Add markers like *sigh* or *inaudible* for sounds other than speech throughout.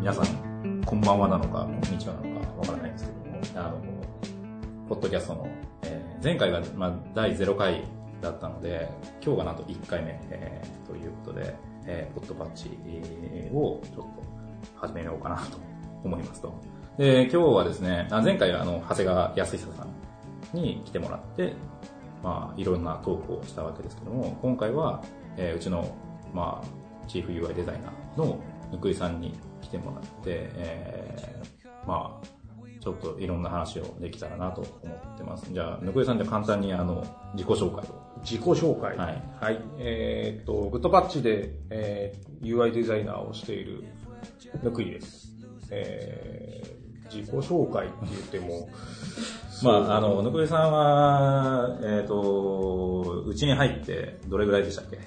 皆さん、こんばんはなのか、こんにちはなのか、わからないんですけども、あの、ポッドキャストの、えー前回が、まあ、第0回だったので、今日がなんと1回目、えーということで、えーポッドパッチをちょっと始めようかなと思いますと。で、今日はですね、あ前回はあの、長谷川康久さんに来てもらって、まあ、いろんなトークをしたわけですけども、今回は、えーうちの、まあ、チーフ UI デザイナーのぬくいさんに来てもらって、えーまあ、ちょっといろんな話をできたらなと思ってます。じゃあ、ぬくいさんじゃあ簡単にあの、自己紹介を。自己紹介。はいはい。えーっと、グッドパッチで、えー UI デザイナーをしているぬくいです。えー、自己紹介って言っても、*laughs* まあ、あの、ぬくいさんは、えっ、と、うちに入ってどれぐらいでしたっけ？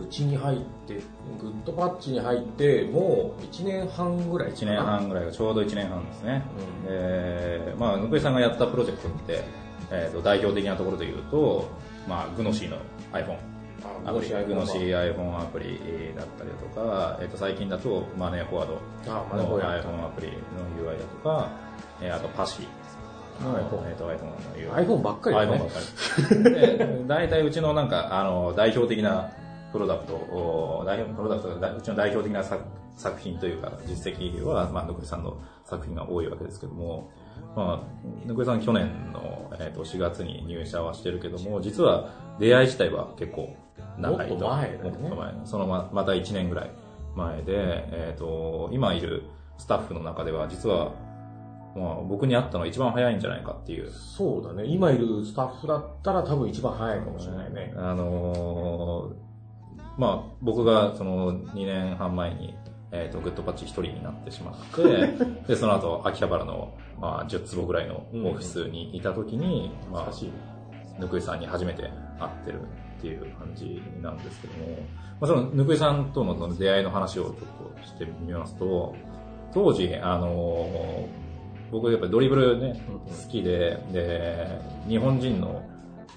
うちに入って、グッドパッチに入って、もう1年半ぐらいか ?1 な年。半ぐらいがちょうど1年半ですね。で、まあ、ぬくいさんがやったプロジェクトって、えっ、と、代表的なところで言うと、まあ、グノシーの iPhone。あアプリ、グノシー iPhone アプリだったりだとか、えっ、と、最近だと、マネーフォワードの iPhone アプリの UI だとか、えーあとパシの、iPhone えっ、と iPhone の UI。iPhone ばっかりだ iPhone ばねっ。かり。で、大体うちのなんか、あの、代表的なプロダクトを、代表、プロダクトが、うちの代表的な作作品というか、実績は、まあ、ぬくいさんの作品が多いわけですけども、まあ、ぬくいさん去年の、えっ、と、4月に入社はしてるけども、実は出会い自体は結構長いと。もっと前だよねもっと前。そのま、また1年ぐらい前で、えっ、と、今いるスタッフの中では、実は、まあ、僕に会ったのは一番早いんじゃないかっていうそうだね。今いるスタッフだったら多分一番早いかもしれないね。あのーまあ、僕がその2年半前に、えっ、と、グッドパッチ一人になってしまって、*laughs* で、その後、秋葉原の、まあ、10坪ぐらいのオフィスにいた時に、まあ懐か、しい。ぬくいさんに初めて会ってるっていう感じなんですけども、まあ、そのぬくいさんとのその出会いの話をちょっとしてみますと、当時、あのー僕やっぱりドリブルね、好きで、で、日本人の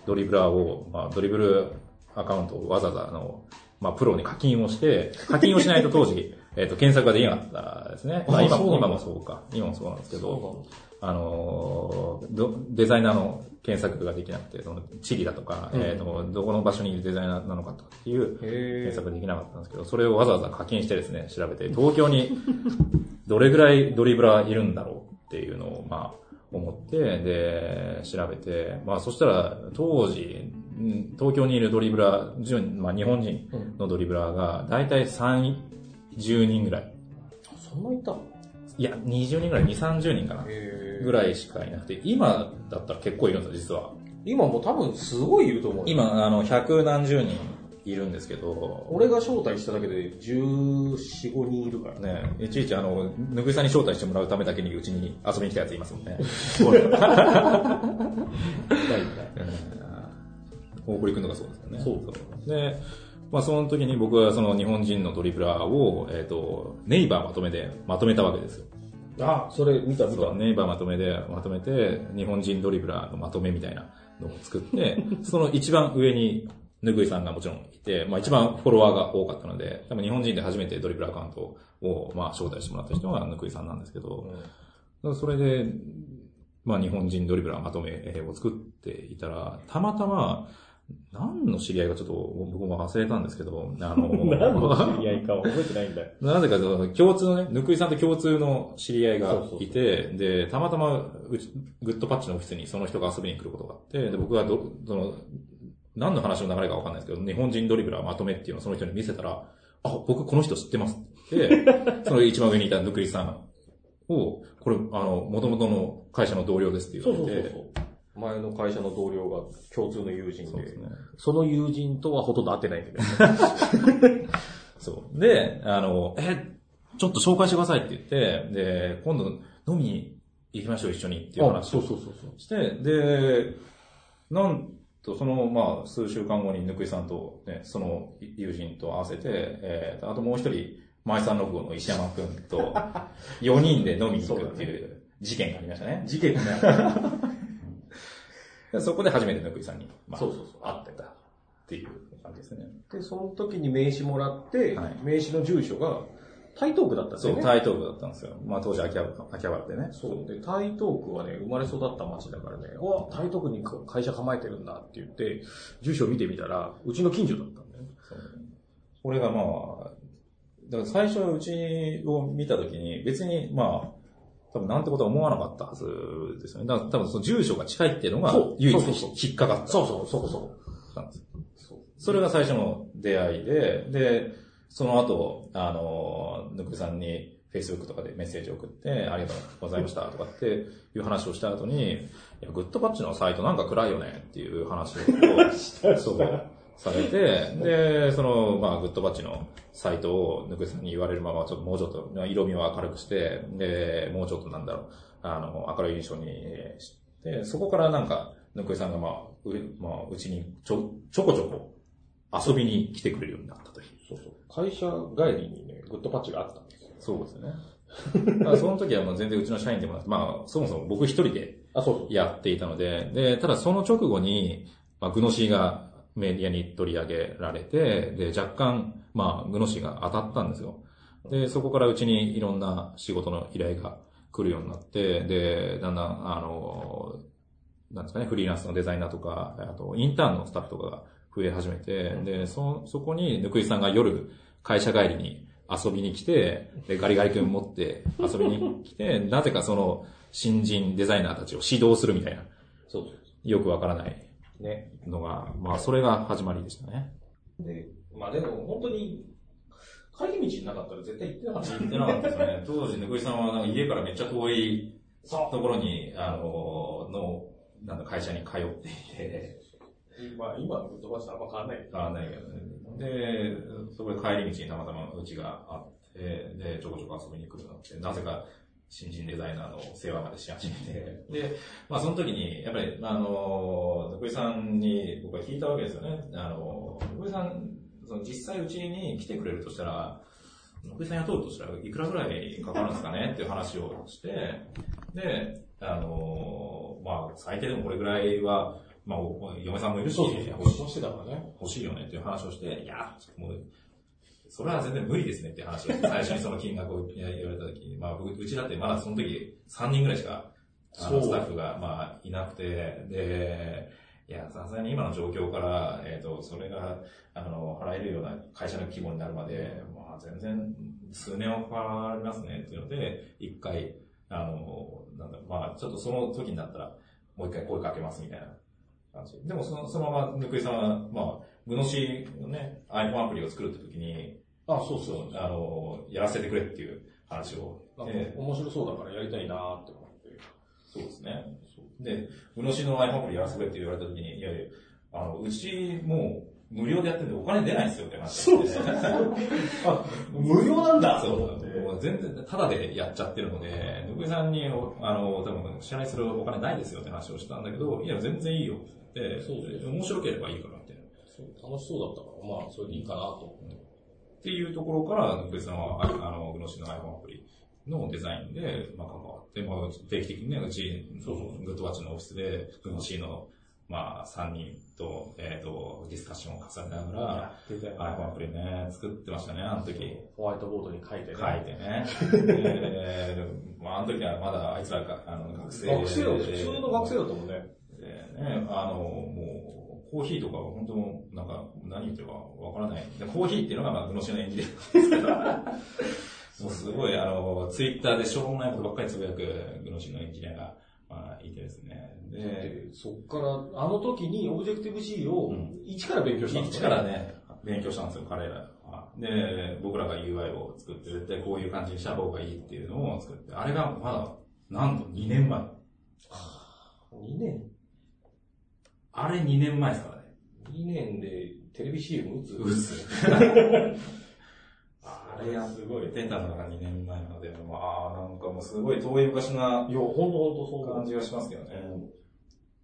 ドリブラーを、まあ、 Dribbble アカウントをわざわざあの、まあ、プロに課金をして、課金をしないと当時、*laughs* えっと、検索ができなかったですね。まあ、今も、今もそうか。今もそうなんですけど、そあのデザイナーの検索ができなくて、その地理だとか、うん。えっ、と、どこの場所にいるデザイナーなのかとかっていうへ検索ができなかったんですけど、それをわざわざ課金してですね、調べて、東京に *laughs* どれぐらいドリブラーいるんだろうっていうのを、まあ、思って、で、調べて、まあ、そしたら、当時、うん東京にいるドリブラー、順まあ、日本人うんのドリブラーが、だいたい3、10人ぐらい。そんないたいや、20人ぐらい、2、30人かな。へぐらいしかいなくて、今だったら結構いるんですよ、実は。今もう多分すごいいると思うよ。今、あの、百何十人いるんですけど、俺が招待しただけで14、5人いるからね。ね、いちいちあの、ぬくいさんに招待してもらうためだけにうちに遊びに来たやついますもんね。*laughs* 大堀くんとかそうですよね。そうで、まあその時に僕はその日本人のドリブラーを、えっ、と、ネイバーまとめでまとめたわけですよ。あ、それ見た見た。ネイバーまとめでまとめて、日本人ドリブラーのまとめみたいなのを作って、*laughs* その一番上に、ぬくいさんがもちろんいて、まあ一番フォロワーが多かったので、多分日本人で初めてドリブラーアカウントを、まあ招待してもらった人がぬくいさんなんですけど、それで、まあ日本人ドリブラーまとめを作っていたら、たまたま、何の知り合いかちょっと僕も忘れたんですけど、あの、*laughs* 何の知り合いかは覚えてないんだよ。*laughs* なぜか共通のね、ぬくいさんと共通の知り合いがそうそうそういて、で、たまたまうち、グッドパッチのオフィスにその人が遊びに来ることがあって、で、僕がど、その、何の話の流れかわかんないですけど、日本人ドリブラーまとめっていうのをその人に見せたら、あ、僕この人知ってますって *laughs* その一番上にいたぬくいさんを、これ、あの、元々の会社の同僚ですってそう言われて、そうそうそう。前の会社の同僚が共通の友人で、そね。その友人とはほとんど会ってないんだけど。*laughs* *laughs* そう。で、あの、え、ちょっと紹介してくださいって言って、で、今度飲みに行きましょう一緒にっていうあ、話をそうそうそうそう。して、で、なんと、その、まあ、数週間後にぬくいさんと、ね、その友人と合わせて、えー、あともう一人、マイサンログの石山くんと、*laughs* 4人で飲みに行くっていう事件がありましたね。事件がね。でそこで初めてぬくいさんに、まあ、そうそうそう会ってた。っていう感じですね。で、その時に名刺もらって、はい名刺の住所が台東区だったんですそう、よね。台東区だったんですよ。まあ当時秋葉原秋葉原でね。そう。で、台東区はね、生まれ育った町だからね、わ、台東区に会社構えてるんだって言って、住所見てみたら、うちの近所だったんだよね。そうこれがまあ、だから最初うちを見たときに別にまあ、多分なんてことは思わなかったはずですよね。だから多分その住所が近いっていうのが唯一引っかかった。そうそう、そこそこ。なんですよそう。それが最初の出会いで、で、その後、あの、ぬくいさんに Facebook とかでメッセージを送って、ありがとうございましたとかっていう話をした後に、いや、グッドパッチのサイトなんか暗いよねっていう話を、*laughs* そう、されて、で、その、まあ、グッドパッチのサイトをぬくいさんに言われるまま、ちょっともうちょっと、色味を明るくして、で、もうちょっとなんだろう、あの、明るい印象にして、そこからなんか、ぬくいさんがまあ、う、まあ、うちにちょ、ちょこちょこ遊びに来てくれるようになったという。そうそう。会社帰りにね、グッドパッチがあったんですよ。そうですね。その時はもう全然うちの社員でもなくて、まあ、そもそも僕一人で。やっていたので、で、ただその直後に、まあ、グノシーがメディアに取り上げられて、で、若干、まあ、グノシーが当たったんですよ。で、そこからうちにいろんな仕事の依頼が来るようになって、で、だんだん、あの、なんですかね、フリーランスのデザイナーとか、あと、インターンのスタッフとかが増え始めて、で、そ、そこに、ぬくいさんが夜、会社帰りに遊びに来て、で、ガリガリ君持って遊びに来て、なぜかその、新人デザイナーたちを指導するみたいな、そうそよくわからないう。ね。まあ、それが始まりでしたね。で、まあでも本当に、帰り道なかったら絶対行ってなかった。行ってなかったですね。*laughs* 当時、ぬくいさんはなんか家からめっちゃ遠いそところに、あの、の、なんだ、会社に通っていて、う。まあ今のグッドパッチとあんま変わらない。変わらないけどね。で、そこで帰り道にたまたまうちがあって、で、ちょこちょこ遊びに来るようになって、なぜか新人デザイナーの世話までし始めて、で、まあその時に、やっぱり、あの、ぬくいさんに僕は聞いたわけですよね。あの、ぬくいさん、その実際うちに来てくれるとしたら、ぬくいさん雇うとしたらいくらぐらいかかるんですかね？っていう話をして、で、あの、まあ最低でもこれぐらいは、まあ、お嫁さんもいるし。欲しいよねっていう話をして、いや、もう、それは全然無理ですねって話を、*laughs* 最初にその金額を言われた時に、まあ僕、うちだってまだその時3人ぐらいしか、あの、スタッフが、まあ、いなくて、で、いや、さすがに今の状況から、えっ、と、それが、あの、払えるような会社の規模になるまで、まあ、全然、数年はかかりますねっていうので、一回、あの、なんだまあ、ちょっとその時になったら、もう一回声かけますみたいな感じ。でもその、そのまま、ぬくいさんは、まあ、グノシーのね、iPhone アプリを作るって時に、あ、そうそう。あの、やらせてくれっていう話を。なんかで面白そうだからやりたいなーって思って。そうですね。で、グノシーのアプリやらせてくれって言われた時に、いやいや、あの、うちもう無料でやってるんでお金出ないんですよって話そうそうあ、無料なんだそう全然、ただでやっちゃってるので、ぬくいさんに、あの、多分、支払いするお金ないですよって話をしたんだけど、いや、全然いいよって言って、そうそう面白ければいいからみたいな。そう楽しそうだったから、まあ、それでいいかなと思って。っていうところから、ぬくいさんは、ああの、グノシーの iPhone アプリのデザインで、まあ、関わって、まあ、定期的にね、うち、そうそうグッドワッチのオフィスで、グノシーの、まあ、3人と、えっ、と、ディスカッションを重ねながら、iPhone アプリね、作ってましたね、あの時。ホワイトボードに書いてね。書いてね。で、まあ、あの時はまだあいつらが、あの、学生学生だ、普通の学生だったもんね。でね、あの、もう、コーヒーとかは本当なんか、何言ってるかわからない。でコーヒーっていうのが、まあ、グノシの演技ですけど、もうすごい、あの、ツイッターでしょうもないことばっかりつぶやくグノシのエンジニアが、まあ、いてですね。で、で、そっから、あの時にオブジェクティブ C をうん一から勉強したんです一よからね、勉強したんですよ、彼らは。で、僕らが UI を作って、絶対こういう感じにした方がいいっていうのを作って、あれがまだ、なんと2年前。2年？あれ2年前ですからね。2年でテレビ CM 打つ？うっす。*laughs* あれやすごい。出たのが2年前なので、まあ、なんかもうすごい遠い昔ないや、ほんとほんとそう感じがしますけどね。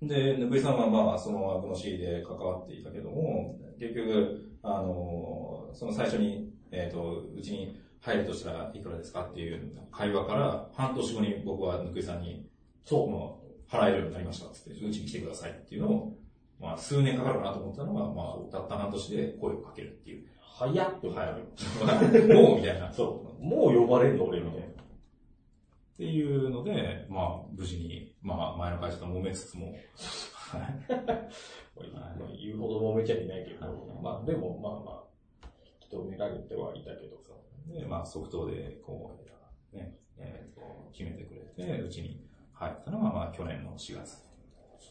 で、ぬくいさんはまあ、そのアグノシーで関わっていたけども、結局、あの、その最初に、えっ、と、うちに入るとしたらいくらですかっていう会話から、半年後に僕はぬくいさんに、そう、もう払えるようになりましたっつって、うちに来てくださいっていうのをまあ、数年かかるなと思ったのが、まあ、たった半年で声をかけるっていう。早っって思ったよ。もうみたいな。*laughs* そう。もう呼ばれるの俺みたいな。っていうので、まあ、無事に、まあ、前の会社と揉めつつも、*laughs* まあ言うほど揉めちゃいないけど、はいまあでもまあまあ、引き止められてはいたけどさ。で、まあ、即答で、こう、ね、えっ、と、決めてくれて、うちに入ったのが、まあ、去年の4月。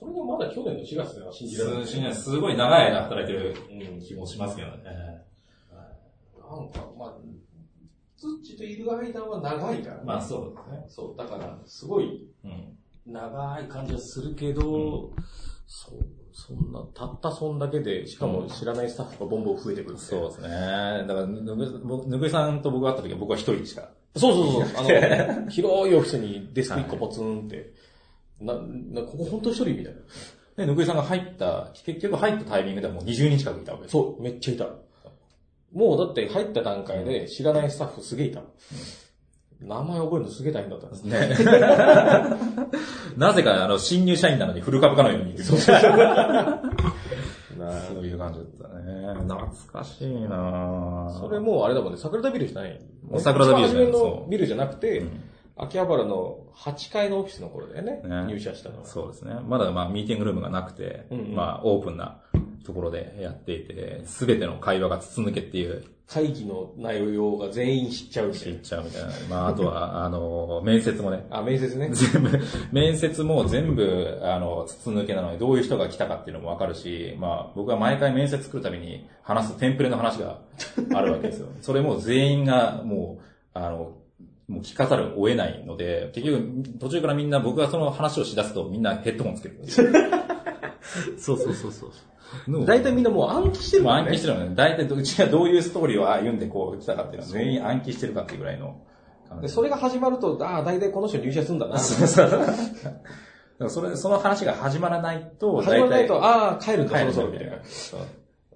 それがまだ去年の4月では信じられない。すすごい長い間働いてるうん気もしますけどね。なんか、まあ、ツッチといる間は長いからね。まあ、そうですね。そう、だから、すごいうん。長い感じはするけど、そう、そんな、たったそんだけで、しかも知らないスタッフがボンボン増えてくるってそうですね。だから、ぬぐ、僕ぬぐいさんと僕が会った時は僕は一人でしか。そうそうそう。あの、広いオフィスにデスク一個ポツンって、な、な、ここ本当一人みたいな。で、ぬぐいさんが入った、結局入ったタイミングではもう20人近くいたわけです。そう、めっちゃいた。もうだって入った段階で知らないスタッフすげえいた。名前覚えるのすげえ大変だったんです。ね。*laughs* なぜか、あの、新入社員なのにフル株かのように。*laughs* そういう感じだったね。懐かしいなそれもうあれだもんね、桜田ビルじゃない。桜田ビルじゃないのビルじゃなくて、うん秋葉原の8階のオフィスの頃だよね。ね入社したのは。そうですね。まだまあミーティングルームがなくて、うんうんまあオープンなところでやっていて、すべての会話が筒抜けっていう、会議の内容が全員知っちゃうみたい知っちゃうみたいな。まああとは、*laughs* あの、面接もね、な。あ、面接ね。全部、面接も全部、あの、筒抜けなので、どういう人が来たかっていうのもわかるし、まあ、僕は毎回面接来るたびに話すテンプレの話があるわけですよ。*laughs* それも全員がもう、あの、もう聞かざるを得ないので、結局、途中からみんな僕がその話をしだすとみんなヘッドホンつける。*laughs* そうそうそうそう。大体みんなもう暗記してるもんね。暗記してるのね。大体うちがどういうストーリーを歩んでこう来たかっていうのは全員暗記してるかっていうぐらいので、それが始まると、ああ、大体この人入社するんだな。そうそうそれ、その話が始まらないと、始まらないと、ああ、帰るんだ、帰るそろそろみたいな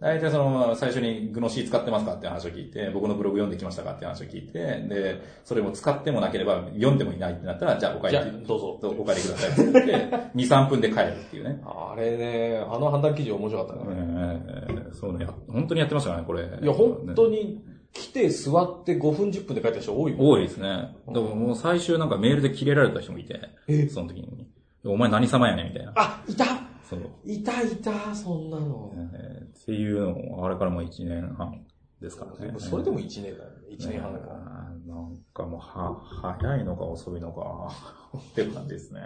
大体その、最初にグノシー使ってますかって話を聞いて、僕のブログ読んできましたかって話を聞いて、で、それも使ってもなければ読んでもいないってなったら、じゃあお帰り、どうぞお帰りくださいって言って、*laughs* 2、3分で帰るっていうね。あれね、あの判断基準面白かったね。えーそうね、や本当にやってましたね、これ。いや、本当に来て座って5分10分で帰った人多い。多いですね。でももう最終なんかメールで切れられた人もいて、その時に。お前何様やねんみたいな。あ、いたそう。いたいた、そんなの。えーっていうのを、あれからもう1年半ですからね。それでも1年だよね。1年半だから。なんかもう、は、早いのか遅いのか、っていう感じですね。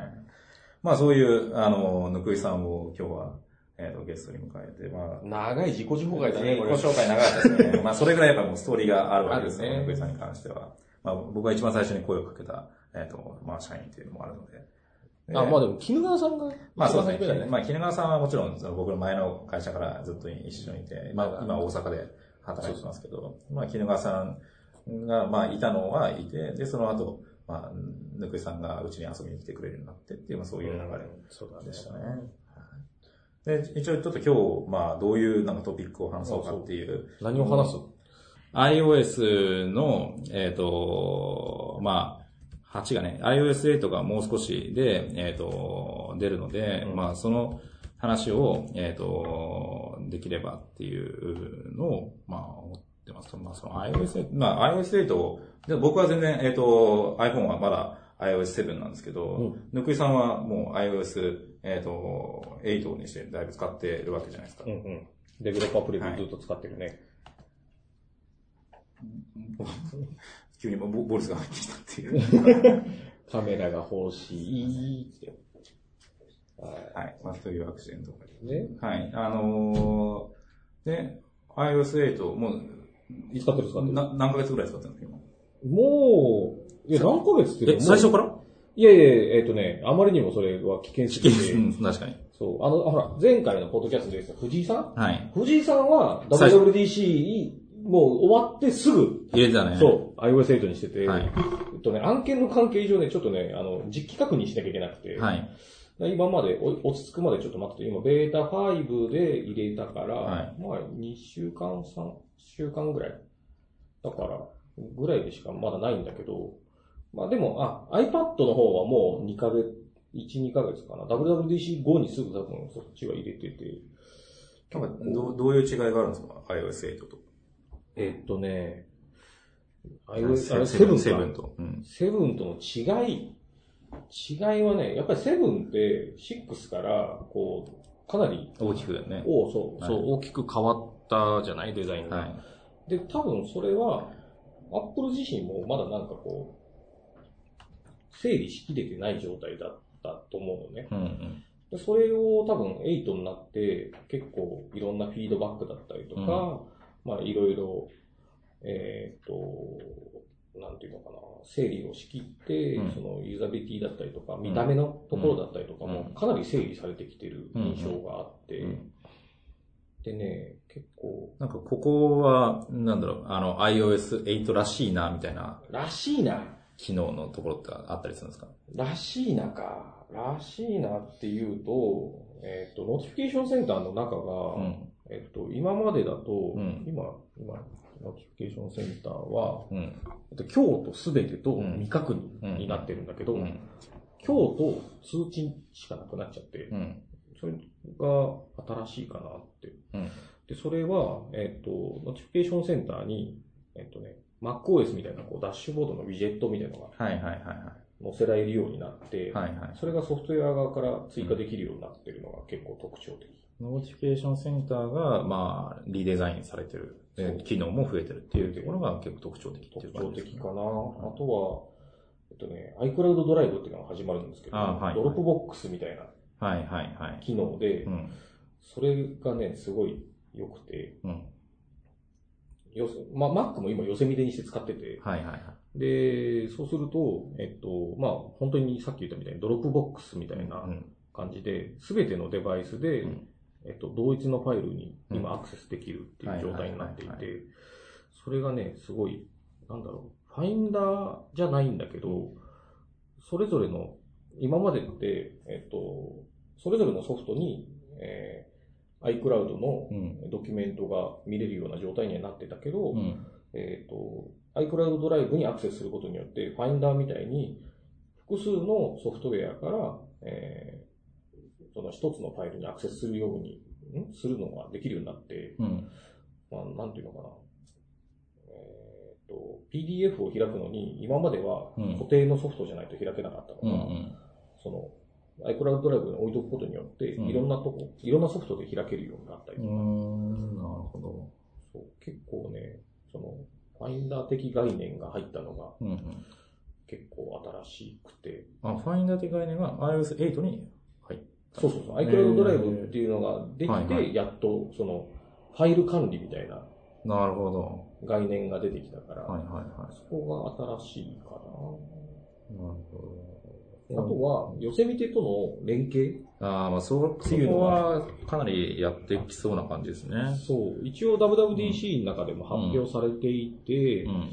まあそういう、あの、ぬくいさんを今日は、えっ、と、ゲストに迎えて、まあ、長い自己紹介だね、自己。紹介長かったですね。まあそれぐらいやっぱもうストーリーがあるわけですねぬくいさんに関しては。まあ僕が一番最初に声をかけた、えっ、と、まあ社員っていうのもあるので。あ、まあでも、絹川さんが、まあそうですね。まあ、絹川さんはもちろん、その僕の前の会社からずっと一緒にいて、まあ今大阪で働いてますけど、まあ絹川さんが、まあいたのはいて、で、その後、まあ、ぬくいさんがうちに遊びに来てくれるようになってっていう、まあそういう流れそうだでしたね。で、一応ちょっと今日、まあどういうなんかトピックを話そうかっていう、何を話す？iOS の、えっ、と、まあ、8がね、iOS8 がもう少しで、えっ、と、出るので、うんまあ、その話を、えっ、と、できればっていうのを、まあ、思ってます。まあ、その iOS8、まあ、iOS8、で僕は全然、えっ、と、iPhone はまだ iOS7 なんですけど、うんぬくいさんはもう iOS、えっ、と、8にしてだいぶ使ってるわけじゃないですか。うんうん。デベロッパープレビューずっと使ってるね。*laughs* 急にボボルスが入ってきたっていう。*laughs* カメラが欲しいって。ははい。まあ、というアクシデント。ね。はい。あのー、で、iOS8、もう、い使ってる使ってるな何ヶ月ぐらい使ってるの？今。もう、いや、何ヶ月ってえ、か最初から？いやいや、えっ、とね、あまりにもそれは危険すぎて、うん、確かに。そう、あの、ほら、前回のポッドキャストで言ってた藤井さん？はい。藤井さんは WWDC もう終わってすぐ、入れてたね。そう、iOS8 にしてて、はいえっとね、案件の関係上ね、ちょっとね、あの、実機確認しなきゃいけなくて、はい。今までお落ち着くまでちょっと待ってて、今、ベータ5で入れたから、はいまあ、2週間、3週間ぐらい。だから、ぐらいでしかまだないんだけど、まあでも、あ、iPad の方はもう2ヶ月、1、2ヶ月かな。WWDC 後にすぐ多分そっちは入れてて。なんかどう、どういう違いがあるんですか ?iOS8 と。えっとね、あセブン、7セブかンと。うん。セブンとの違い、違いはね、やっぱりセブンって6から、こう、かなり、大きくね。おそう、はいそう、大きく変わったじゃないデザインが。はい。で、多分それは、アップル自身もまだなんかこう、整理しきれてない状態だったと思うのね。うんうん。でそれを多分8になって、結構いろんなフィードバックだったりとか、まあいろいろ、えっ、と、なんていうのかな、整理をしきって、うん。そのユーザビリティだったりとか、見た目のところだったりとかも、うん。かなり整理されてきてる印象があって、うん。でね、結構、なんかここは、なんだろう、あの iOS8 らしいな、みたいならしいな、機能のところってあったりするんですか？らしいなか、らしいなっていうと、えっ、と、 Notification Center の中が、うん。えっと、今までだと、うん今、今、 Notification Center は、うん。えっと、今日とすべてとうん未確認になってるんだけど、うん。今日と通知しかなくなっちゃって、うん。それが新しいかなって。うん。で、それは、えっと、 Notification Center に、えっとね、MacOS みたいなこうダッシュボードのウィジェットみたいなのがはいはいはいは載せられるようになって、い。はいはい。それがソフトウェア側から追加できるようになってるのが結構特徴的。 Notification Center が、まあ、リデザインされてる。機能も増えてるっていうところが結構特徴的って特いう感徴じですね的かな。あとは、えっとね、iCloud ドライブっていうのが始まるんですけど、あはい Dropbox みたいなはいはいはい。機能で、うん。それがね、すごい良くて、うん。よせまあ、Mac も今 Yosemite にして使ってて、はいはいはい。で、そうすると、えっと、まあ、本当にさっき言ったみたいに Dropbox みたいなうん。感じで、すべてのデバイスで、うんえっと、同一のファイルにうん今アクセスできるっていう状態になっていて、それがね、すごい、なんだろう、ファインダーじゃないんだけど、それぞれの、今までって、えっと、それぞれのソフトに、えー iCloud のうん。ドキュメントが見れるような状態にはなってたけど、うん。えっ、と、iCloud ドライブにアクセスすることによって、ファインダーみたいに複数のソフトウェアから、えーその一つのファイルにアクセスするように、ん？するのができるようになって、うん。まあ、なんていうのかな。えっ、と、PDF を開くのに、今まではうん固定のソフトじゃないと開けなかったうん。うのが、ん。その、iCloud ドライブに置いとくことによって、うんいろんなとこ、いろんなソフトで開けるようになったりうとか、ん。なるほど。そう結構ね、その、ファインダー的概念が入ったのがうんうん。結構新しくて、あ、ファインダー的概念が iOS8 にそうそうそう、iCloud ドライブっていうのができて、やっとその、ファイル管理みたいななるほど。概念が出てきたから、はいはいはい。そこが新しいかな。なるほあとは、ヨセミテとの連携ど。ああ、まあそう、そこははかなりやってきそうな感じですね。そう、一応 WWDC の中でも発表されていて、うん。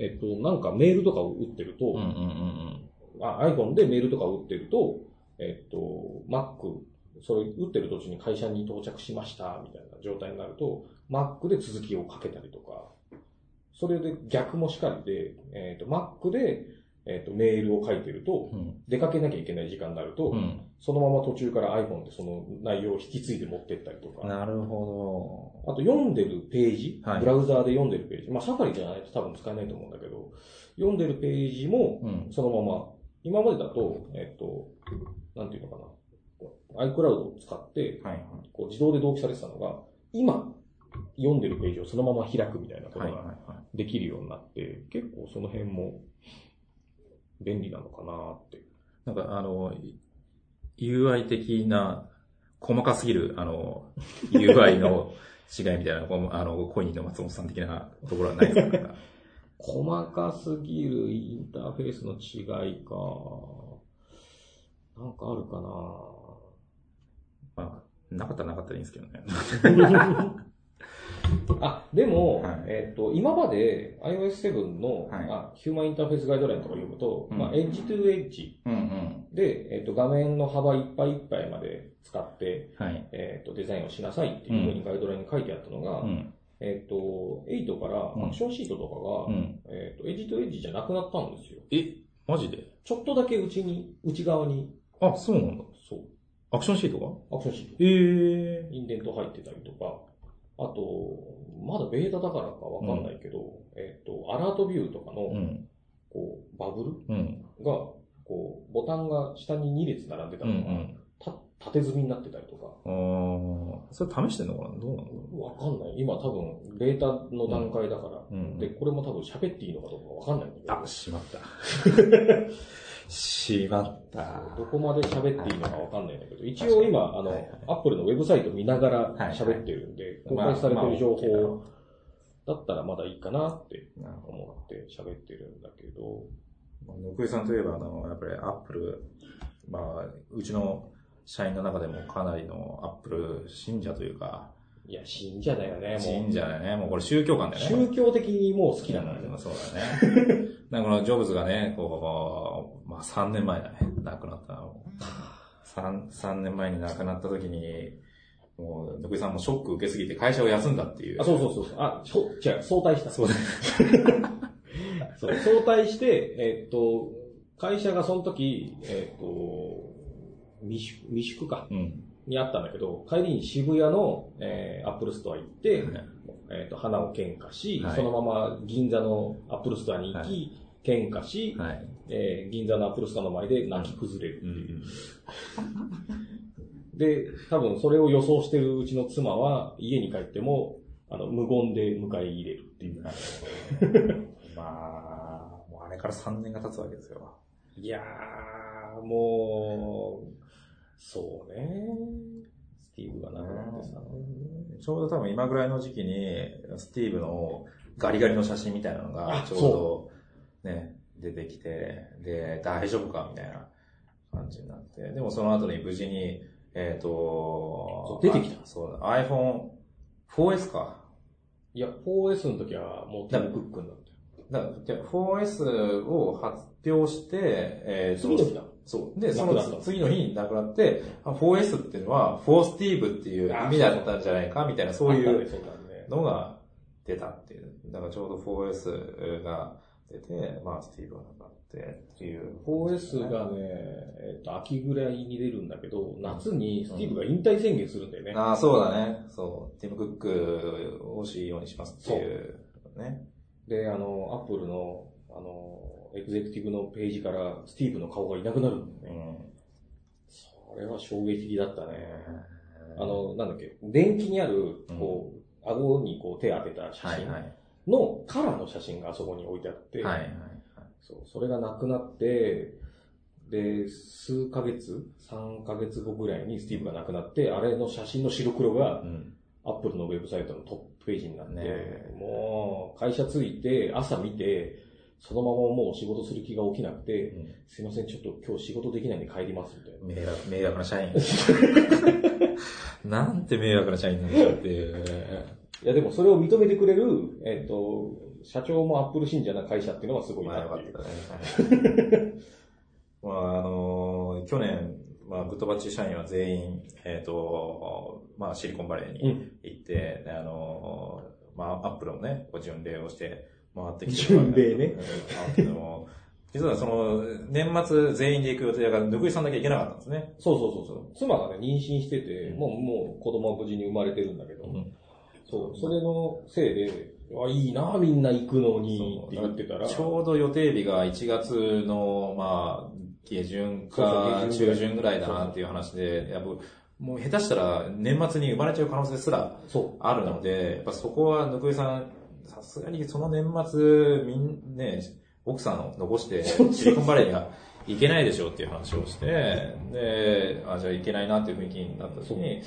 えっと、なんかメールとかを打ってると、うんうんうんあ iPhone でメールとかを打ってると、えっと、Mac、それ打ってる途中に会社に到着しましたみたいな状態になると、Mac で続きをかけたりとか、それで逆もしかりで、えっと、Mac で、えっと、メールを書いてるとう、ん。出かけなきゃいけない時間になると、うん。そのまま途中から iPhone でその内容を引き継いで持ってったりとか、なるほあと読んでるページ、はいブラウザーで読んでるページ、まあ、サファリじゃないと多分使えないと思うんだけど、読んでるページもど。うん。そのまま、今までだと、えっと、なんていうのかな、iCloud を使って、はいはい。こう自動で同期されてたのが、今、読んでるページをそのまま開くみたいなことがはい。できるようになって、結構その辺も便利なのかなって。なんかあの、UI 的な、細かすぎる、あの、UI の違いみたいな、あの、コインの松本さん的なところはないですか？*laughs* 細かすぎるインターフェースの違いか。なんかあるかなまあ、なかったらなかったでいいんですけどね。*laughs* あ、でも、はいえっ、と、今まで iOS7 の、はいあヒューマンインターフェースガイドラインとか読むと、うんまあ、エッジトゥエッジ。で、えっ、と、画面の幅いっぱいいっぱいまで使って、はい。えっ、と、デザインをしなさいっていうふうにガイドラインに書いてあったのが、うん。えっ、と、8からうんアクションシートとかが、うん。えっ、と、エッジトゥエッジじゃなくなったんですよ。え、マジで？ちょっとだけ内に、内側に、あ、あ、そうなんだ。そう。アクションシートアクションシート。がえインデント入ってたりとか、あと、まだベータだからかわかんないけど、えっ、と、アラートビューとかの、うん。こう、バブル？うん。が、こう、ボタンが下に2列並んでたうんうのが、ん。た縦積みになってたりとか、あーそれ試してんのかな？どうなのわかんない。今多分、ベータの段階だから、うんで、これも多分喋っていいのかどうかわかんないんだけど、あ、しまった。*laughs* しまった。どこまで喋っていいのかわかんないんだけど、一応今、あの、アップルのウェブサイト見ながら喋ってるんで、公まあ開されてる情報ろだったらまだいいかなって。思って喋ってるんだけど、ぬくいさんといえば、あの、やっぱりアップル、まあ、うちの社員の中でもかなりのアップル信者というか、いや、信者だよね、も信う。者だよね。もうこれ宗教観だよね。宗教的にもう好きなんだよね。うんそうだね。このジョブズがね、こう、まあ3年前だね、亡くなったの。3、3年前に亡くなった時に、もう、ぬくいさんもショック受けすぎて会社を休んだっていう。あ、そうそうそうそう。あ、しょ違う、早退した。そうだ *laughs* そう、早退して、えっと、会社がその時、えっと、三宿、三宿か、うん。にあったんだけど、帰りに渋谷の、えー、アップルストア行って、えっと、花を献花し、はいそのまま銀座のアップルストアに行き、は献花し、はい。えー銀座のアップルストアの前で泣き崩れる。うん。*laughs* で、多分それを予想してるうちの妻は、家に帰っても、あの、無言で迎え入れるっていう。まあ、もうあれから3年が経つわけですよ。いやー、もう、そうね。スティーブが亡くなってさ。ちょうど多分今ぐらいの時期に、スティーブのガリガリの写真みたいなのがあちょうどね、出てきて、で、大丈夫かみたいな感じになって、でもその後に無事に、えっ、とそう出てきた？あそうだ、iPhone 4S か。いや、4S の時はもうティム・クックになってだじゃあ 4S を発表して、えーと次の日だ。そう。で、その次の日に亡くなって、あ 4S っていうのは、フォースティーブっていう意味だったんじゃないかみたいな、そういう。のが出たっていう。だからちょうど 4S が出て、まあ、スティーブがなってっていう。4S がね、えっ、と、秋ぐらいに出るんだけど、夏にスティーブが引退宣言するんだよね。ああ、そうだね。そう。ティム・クックを CEO にしますっていう。ね。で、あの、アップルの、あの、エグゼクティブのページからスティーブの顔がいなくなるんだよね。うん。それは衝撃的だったね。あの、なんだっけ、電気にある、こう、顎にこう手当てた写真はいはい。のカラーの写真があそこに置いてあって、はいはい。そう、それがなくなって、で、数ヶ月 ?3 ヶ月後ぐらいにスティーブが亡くなって、あれの写真の白黒がうん。アップルのウェブサイトのトップページになって、ねえもう会社着いて朝見て、そのままもう仕事する気が起きなくて、すいません、ちょっと今日仕事できないんで帰りますみたいな。迷惑、迷惑な社員。*laughs* なんて迷惑な社員なんでしょうっていう。いやでもそれを認めてくれる、えっ、と、社長もアップル信者な会社っていうのはすごいまあなっよかてっいう。たね。まああの去年、まあ、グッドバッチ社員は全員、えっ、と、まあ、シリコンバレーにうん。行って、であのまあ、アップルのね、こう巡礼をして回ってきて。巡礼ね実はその、年末全員で行く予定だから、ぬくいさんだけ行けなかったんですね。そうそうそうそう。妻がね、妊娠してて、うんもう、もう子供は無事に生まれてるんだけど、うんそう、それのせいで、あ、いいな、みんな行くのにって言ってたら、ちょうど予定日が1月の、まあ、下旬か中旬ぐらいだなっていう話で、やっぱもう下手したら年末に生まれちゃう可能性すらそあるので、やっぱそこはぬくいさん、さすがにその年末、みんね、奥さんを残してシリコンバレーには行けないでしょうっていう話をして、で、あ、じゃあ行けないなっていう雰囲気になった時に、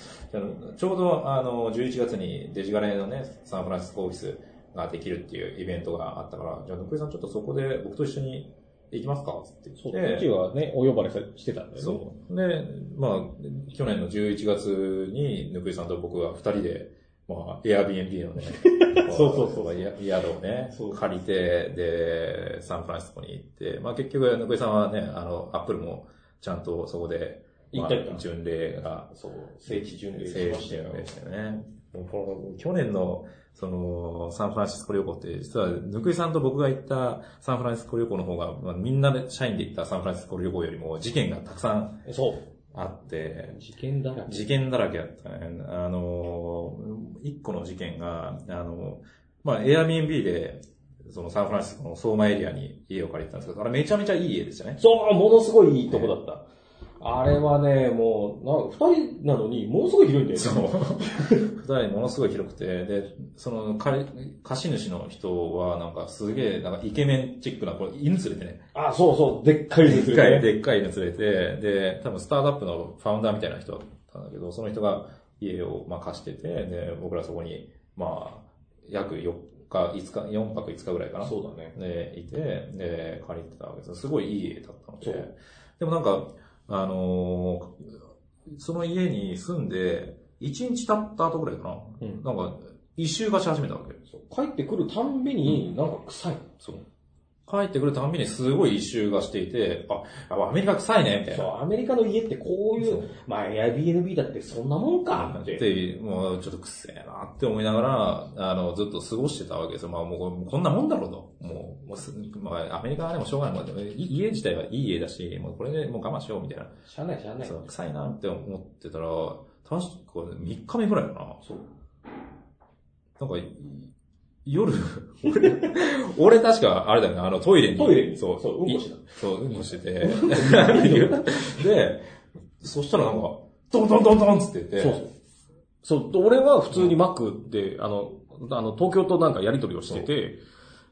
ちょうどあの、11月にデジガレのね、サンフランシスコオフィスができるっていうイベントがあったから、じゃあぬくいさんちょっとそこで僕と一緒に行きますかって。言って、うちはね、お呼ばれさしてたんだよね。そう。で、まあ、去年の11月に、ぬくいさんと僕は二人で、まあ、Airbnb のね、*laughs* そうそうそう宿をね借りて、で、サンフランシスコに行って、まあ結局、ぬくいさんはね、あの、アップルもちゃんとそこで、行ったりとまあ巡礼が、そう。聖地巡礼ししたよ。巡礼してね。もうこの去年の、その、サンフランシスコ旅行って、実は、ぬくいさんと僕が行ったサンフランシスコ旅行の方が、まあ、みんなで社員で行ったサンフランシスコ旅行よりも事件がたくさんそう。あって、事件だらけ。事件だらけだったね。あの、一個の事件が、あの、まあ、Airbnb で、そのサンフランシスコの相馬エリアに家を借りてたんですけど、あれめちゃめちゃいい家でしたね。そう、ものすごいいいとこだった。あれはね、もう、な二人なのに、ものすごい広いんだよね。そう。*laughs* 二人ものすごい広くて、で、その貸主の人はなんかすげえ、なんかイケメンチックな、これ犬連れてね。あ、そうそう、でっかいですでっかい、でっかい犬連れて、で、多分スタートアップのファウンダーみたいな人だったんだけど、その人が家をまあ貸してて、で、僕らそこに、まあ、約4日、5日、4泊5日ぐらいかな。そうだね。で、いて、で、借りてたわけです。すごいいい家だったので。でもなんか、あのーその家に住んで、1日経った後ぐらいかな。うんなんか、一周がし始めたわけ。そう帰ってくるたんびに、なんか臭い。そう。帰ってくるたんびにすごい一周がしていて、あ、あアメリカ臭いね、みたいな。そう、アメリカの家ってこういそうう、まあ Airbnb だってそんなもんかって。で、もうちょっとくせえなって思いながら、あの、ずっと過ごしてたわけですよ。まあもうこんなもんだろうと。もう、もうすまあアメリカはでもしょうがない。家自体はいい家だし、もうこれでもう我慢しようみたいな。しゃあないしゃあない。そう臭いなって思ってたら、確か3日目ぐらいかな。そう。なんか、い夜、俺、俺確か、あれだよね、あのトイレに。トイレに？そう、そううんこしてた。そう、うんこしてて。で、そしたらなんか、ドンドンドンドンっつってて、そうそう。そう、俺は普通にマックで、あの、あの、東京となんかやり取りをしてて、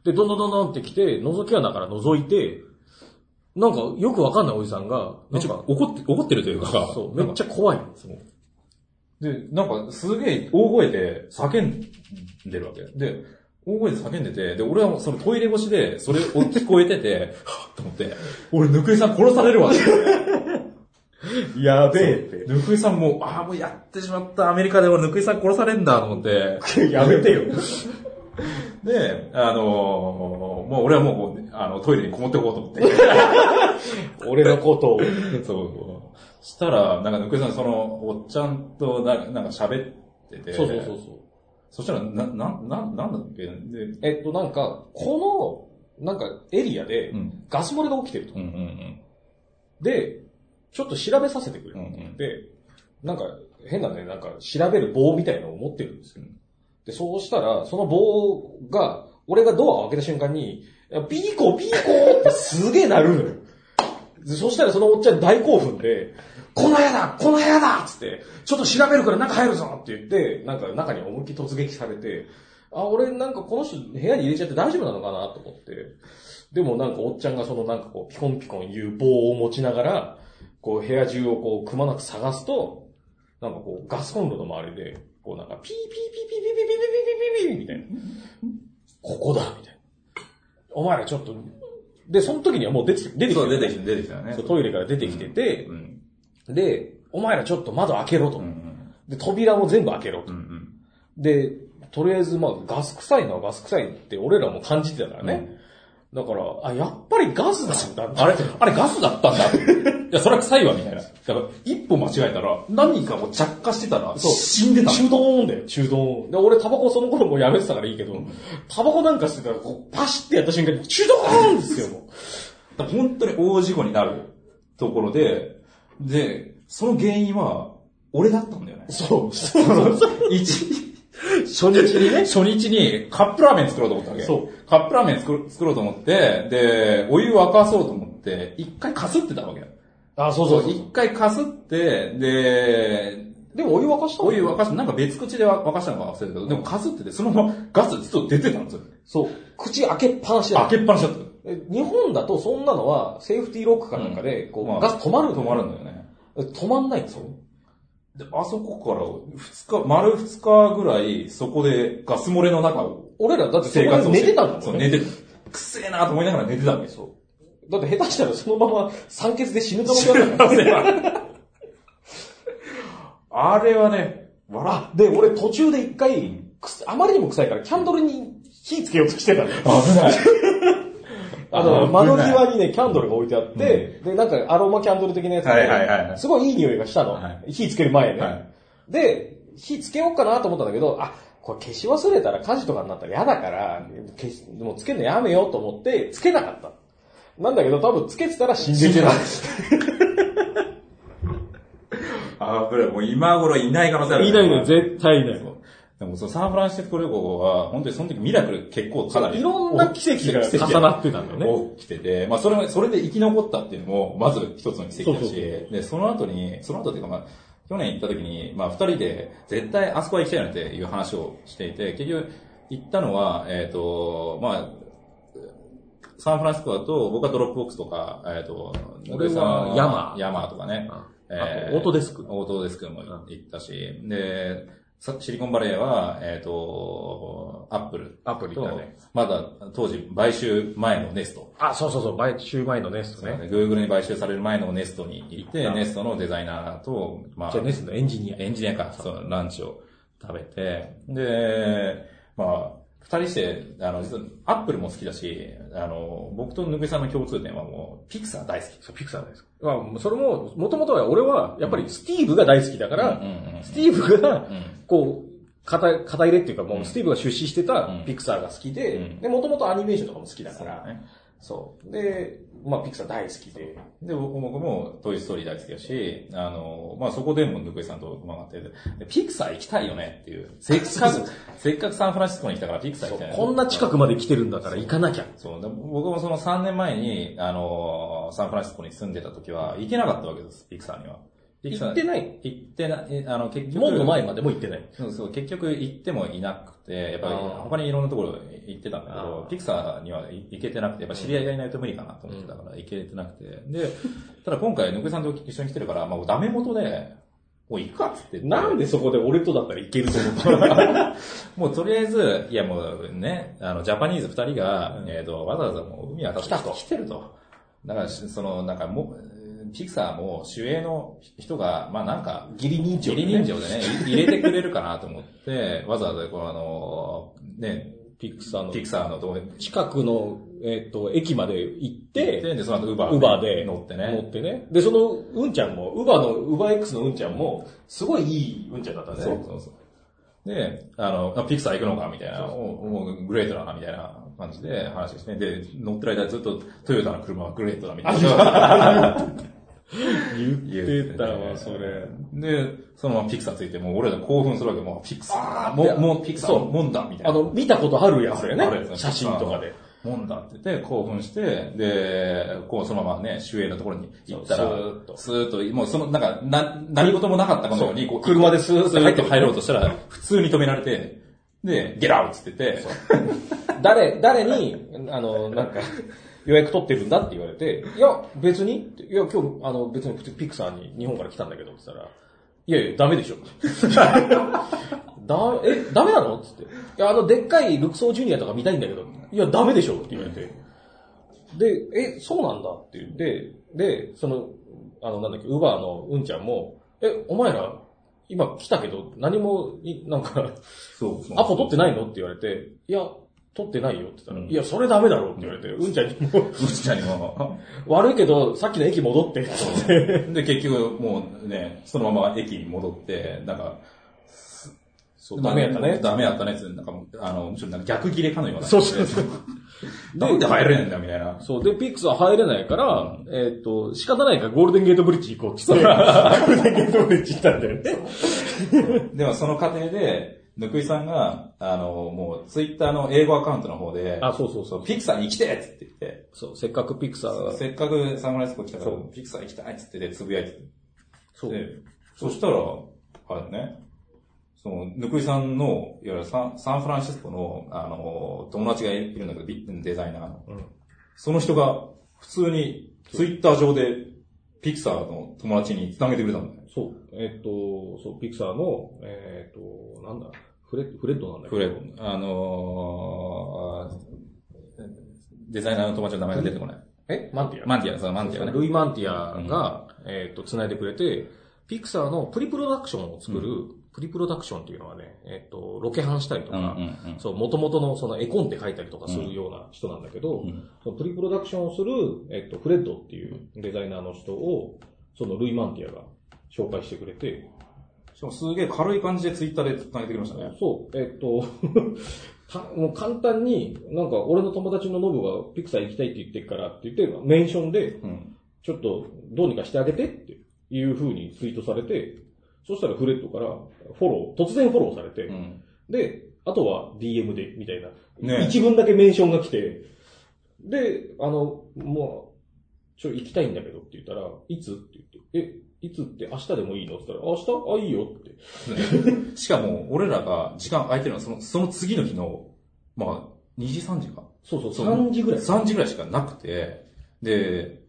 で、どんどんどんどんって来て、覗き穴から覗いて、なんかよくわかんないおじさんが、めっちゃ怒って、怒ってるというか、そう、めっちゃ怖い。で、なんかすげえ大声で叫んでるわけ。で、大声で叫んでて、で、俺はそのトイレ越しで、それを聞こえてて、はっと思って、俺、ぬくいさん殺されるわって。やべえっぬくいさんもう、ああ、もうやってしまった。アメリカで俺、ぬくいさん殺されんだと思って。て。やめてよ。で、あのーもう俺はもう、あの、トイレにこもっておこうと思って。俺のことを。そう。したら、なんかぬくいさん、その、おっちゃんとな、なんか喋ってて。そうそうそうそう。そしたら、な、な、な、なんだっけ？で、えっと、なんか、この、なんか、エリアでう、ん。ガス漏れが起きてるとうん。うんうん。で、ちょっと調べさせてくれ。うんうんで、なんか、変なね、なんか、調べる棒みたいなのを持ってるんですよ。で、そうしたら、その棒が、俺がドアを開けた瞬間に、いやピーコーピーコーってすげえ鳴るのよ。そしたらそのおっちゃん大興奮で、この部屋だこの部屋だつって、ちょっと調べるから中入るぞって言って、なんか中に思いっきり突撃されて、あ、俺なんかこの人部屋に入れちゃって大丈夫なのかなと思って。でもなんかおっちゃんがそのなんかこうピコンピコン言う棒を持ちながら、こう部屋中をこうくまなく探すと、なんかこうガスコンロの周りで、こうなんかピーピーピーピーピーピーピーピーピーピーピーみたいな。ここだみたいな。お前らちょっと、で、その時にはもう出てきて、出てきてそう、出てきて、出てきたよね。トイレから出てきててう、ん。で、お前らちょっと窓開けろと。うんで、扉も全部開けろとうん。う。んで、とりあえずまあガス臭いのはガス臭いって俺らも感じてたからね。だから、あ、やっぱりガスなんだ。あれ、あれガスだったんだ。*laughs* いや、それは臭いわ、みたいな。だから、一歩間違えたら、何かもう着火してたら、死んでたの。中ドーンだよ、中ドーン。で、俺タバコその頃もうやめてたからいいけど、タバコなんかしてたら、こう、パシってやった瞬間に、中ドーンですよ、もう。本当に大事故になるところで、で、その原因は、俺だったんだよね。そう。そ *laughs* の一、初日にね。初日にカップラーメン作ろうと思ったわけ。そう。カップラーメン作ろうと思って、で、お湯沸かそうと思って、一回かすってたわけよ。あ、そうそうそう。一回かすって、で、でもお湯沸かしたの？お湯沸かして、なんか別口で沸かしたのか忘れたけど、でもかすってて、そのままガスずっと出てたんですよ。そう。口開けっぱなしだ開けっぱなしだった。え日本だとそんなのは、セーフティーロックかなんかで、こう、まあガス止まる止まるんだよ。ね。止まんないんですよ。で、あそこから二日、丸二日ぐらい、そこでガス漏れの中を俺らだって生活をして寝てたんだそう、もんね。寝てた。くせえなと思いながら寝てたわけ。そう。だって下手したらそのまま酸欠で死ぬかもしれない。*laughs* あれはね、笑あ、で、俺途中で一回、あまりにも臭いからキャンドルに火つけようとしてたのよ。危ない。*laughs* あの、窓際にね、キャンドルが置いてあって、で、なんかアロマキャンドル的なやつで、はいはいはいはいすごいいい匂いがしたの。は火つける前ね。はいで、火つけようかなと思ったんだけど、あ、これ消し忘れたら火事とかになったら嫌だから、消し、もうつけるのやめようと思って、つけなかった。なんだけど多分つけてたら死んでてた。*laughs* あ、これもう今頃いない可能性ある。いないね、絶対いない。でもそのサンフランシスコ旅行は、本当にその時ミラクル結構かなり。いろんな奇跡が重なってたんだよね。起きてて、まあそれも、それで生き残ったっていうのも、まず一つの奇跡だし、そうそうそうで、その後に、その後っていうかまあ、去年行った時に、まあ二人で絶対あそこは行きたいなっていう話をしていて、結局行ったのは、えっ、と、まあ、サンフランシスコだと、僕はドロップボックスとか、えっ、と、俺はヤマヤマとかね。あえとオートデスクオートデスクも行ったし、で、さシリコンバレーは、えっ、と、アップルアプリとだね。、まだ当時買収前のネスト。あ、そうそうそう、買収前のネストね。Google に買収される前のネストに行って、あネストのデザイナーと、まあじゃあ、ネストのエンジニア。エンジニアか、そう、ランチを食べて、で、まあ、二人して、あの、実はアップルも好きだし、あの、僕とぬくいさんの共通点はもう、ピクサー大好き。そう、ピクサーです。まあ、それも、もともとは俺は、やっぱりスティーブが大好きだから、スティーブが、うん。こう、肩、肩入れっていうか、もう、スティーブが出資してたうん。ピクサーが好きで、うん。で、もともとアニメーションとかも好きだから、そう。で、まあ、ピクサー大好きで、で、僕僕もトイストーリー大好きだし、あの、まあ、そこでもぬくいさんと馬が合って、でピクサー行きたいよねっていう。せっかく、*laughs* せっかくサンフランシスコに来たからピクサー行きたいよねこんな近くまで来てるんだから行かなきゃ。そう。で僕もその3年前に、あの、サンフランシスコに住んでた時は、行けなかったわけです、ピクサーには。行ってない？行ってない、あの、結局。門の前までも行ってない。そうそう、結局行ってもいなくて、やっぱり他にいろんなところ行ってたんだけどピクサーには行けてなくて、やっぱ知り合いがいないと無理かなと思ってたから、行けてなくて。で、ただ今回、ぬくいさんと一緒に来てるから、まあダメ元で、もう行くかっつって。なんでそこで俺とだったらいけると思った *laughs* もうとりあえず、いやもうね、あの、ジャパニーズ二人が、えっ、と、わざわざもう海渡って来たと。来てると。だから、しその、なんかもう、ピクサーも主演の人が、まあなんか、義理人情義理人情でね、い入れてくれるかなと思って、*laughs* わざわざこのあの、ね、ピクサーのピクサーの近くの、えっ、と、駅まで行って、で、でその後ウバーウバーで乗って乗ね。ってね。で、そのうんちゃんも、ウバーの、ウバー X のうんちゃんも、すごいいいうんちゃんだったね。そうそうそう。で、あの、あピクサー行くのかみたいな、おもうグレートだな、みたいな感じで話して、で、乗ってる間ずっとトヨタの車はグレートだ、みたいな。*laughs* 言ってたわ、それ。で、そのままピクサーついて、もう俺ら興奮するわけ、もうピクサー、もう、もうピクサー、もんだ、みたいな。あの、見たことあるやつだよね。あるやつね。写真とかで。もんだって言って、興奮して、で、こうそのままね、主演のところに行ったら、スーッと。スーッと、もうその、なんか、な、何事もなかったかのように、こう、車でスーッと入って入ろうとしたら、普通に止められて、で、ゲラウって言ってて、誰、誰に、あの、なんか、予約取ってるんだって言われて、いや、別にいや、今日、あの、別にピクサーに日本から来たんだけどって言ったら、いやいや、ダメでしょ。*laughs* だ、え、ダメなの？って言って。いや、あの、でっかいルクソージュニアとか見たいんだけど、いや、ダメでしょって言われて。で、え、そうなんだって言って、で、その、あの、なんだっけ、ウバーのうんちゃんも、え、お前ら、今来たけど、何も、いなんか、アポ取ってないの？って言われて、いや、取ってないよって言ったら、うんいや、それダメだろって言われて、うんちゃんにも、うちらにも。悪いけど、さっきの駅戻ってって。で、結局、もうね、そのまま駅に戻って、なんか、そう、ダメやったね。ダメやったねって、なんか、あの、むしろなんか逆切れかのような。そうそうそう。*laughs* なんで入れねえんだ、みたいな。そう、で、ピクスは入れないから、えっ、と、仕方ないからゴールデンゲートブリッジ行こうって言って、*laughs* ゴールデンゲートブリッジ行ったんだよね。*laughs* でもその過程で、ぬくいさんが、あの、もう、ツイッターの英語アカウントの方で、あ、そうそうそう。ピクサーに来てって言って、そう、せっかくピクサーが、せっかくサンフランシスコ来たからピクサー行きたいっつってで、つぶやいてそう。で、そしたら、あれね、その、ぬくいさんの、いわゆるサンサンフランシスコの、あの、友達がいるんだけど、ビデザイナーの。うんその人が、普通に、ツイッター上で、ピクサーの友達に繋げてくれたんだよ。そう、えっ、と、そう、ピクサーの、えっ、と、なんだ、フレッフレッドなんだけ？ど。これ、あのーデザイナーの友達の名前が出てこない。え？マンティア？マンティア、そのマンティアね。ルイ・マンティアが、えっ、と、繋いでくれて、ピクサーのプリプロダクションを作る、プリプロダクションっていうのはね、えっ、と、ロケハンしたりとか、うんうんうん。そう、元々のその絵コンテ書いたりとかするような人なんだけど、うんそのプリプロダクションをする、えっ、と、フレッドっていうデザイナーの人を、そのルイ・マンティアが紹介してくれて、しかもすげえ軽い感じでツイッターで繋げてきましたね。そう、えっと、*laughs* たもう簡単に、なんか俺の友達のノブがピクサー行きたいって言ってるからって言って、メンションで、うん。ちょっとどうにかしてあげてっていう風にツイートされて、そしたらフレッドからフォロー、突然フォローされて、うん。で、あとは DM で、みたいな。ね一文だけメンションが来て、で、あの、もう、ちょ、行きたいんだけどって言ったら、いつ？って言って、え、いつって明日でもいいの？って言ったら、明日？あ、いいよって。*laughs* しかも、俺らが時間空いてるのは、その、その次の日の、まあ、2時3時か。そうそう、そう3時ぐらい。3時ぐらいしかなくて、で、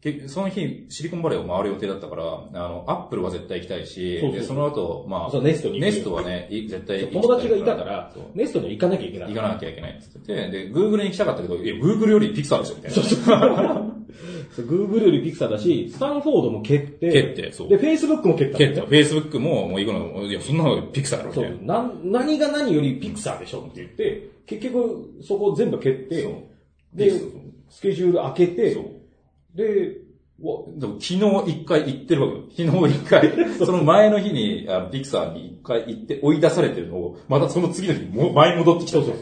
けその日、シリコンバレーを回る予定だったから、あの、アップルは絶対行きたいし、そうそうで、その後、まそう、あ、ネストにネストはね、い絶対行きたい友達がいたからそう、ネストには行かなきゃいけない。行かなきゃいけないって言ってて、で、Google に行きたかったけど、いや、Google よりピクサーでしょ、みたいな。そうそう。*laughs* Google よりピクサーだし、スタンフォードも蹴って、蹴ってそうで、Facebook も蹴ったんだよ蹴った。Facebook も、もう行くの、いや、そんなのピクサーだろ、みたいそう。な、何が何よりピクサーでしょって言って、結局そこを全部蹴ってそう、でそう、スケジュール開けてそう、で、でも昨日一回行ってるわけよ。昨日一回、*laughs* その前の日に、あのピクサーに一回行って追い出されてるのを、またその次の日にもう前に戻ってきた。そうそう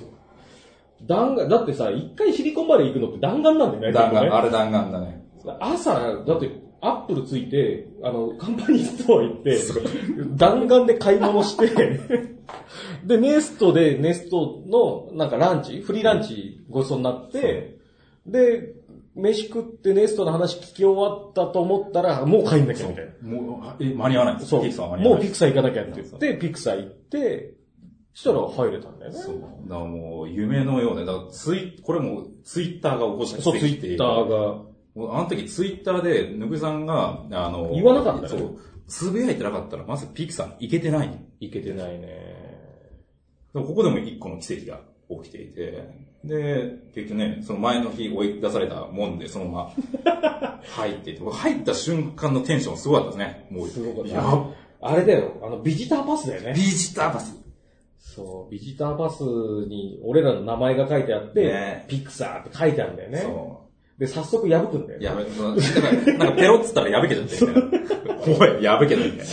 弾丸、だってさ、一回シリコンバレー行くのって弾丸なんだよね。弾丸、ねあれ弾丸だね。朝、だって、アップルついて、あの、カンパニーストア行って、弾丸で買い物して、*laughs* で、ネストで、ネストの、なんかランチ、フリーランチごちそうになって、で、飯食ってネストの話聞き終わったと思ったら、もう帰んなきゃみたいな。もう、え、間に合わないそう。ピクサーは間に合わない。もうピクサー行かなきゃって言って、ピクサー行って、そしたら入れたんだよね。そう。だもう、夢のようで、だからツイ、これもツイッターが起こしたそう、ツイッターが。あの時ツイッターで、ぬぐさんが、あの、言わなかったねそう。つぶやいてなかったら、まずピクサーに行けてないの。いけてないね。ここでも一個の奇跡が起きていて、で、結局ね、その前の日追い出されたもんで、そのまま *laughs* 入っていって、僕入った瞬間のテンションすごかったですね。もう、すごかったあれだよ、あの、ビジターパスだよねビ。ジターバス。そう、ビジターパスに俺らの名前が書いてあって、ねピクサーって書いてあるんだよね。そで、早速破くんだよう。ね。やべ、なんか、なんかペロッつったら破けちゃってみたいな。おい、破けたみたいな。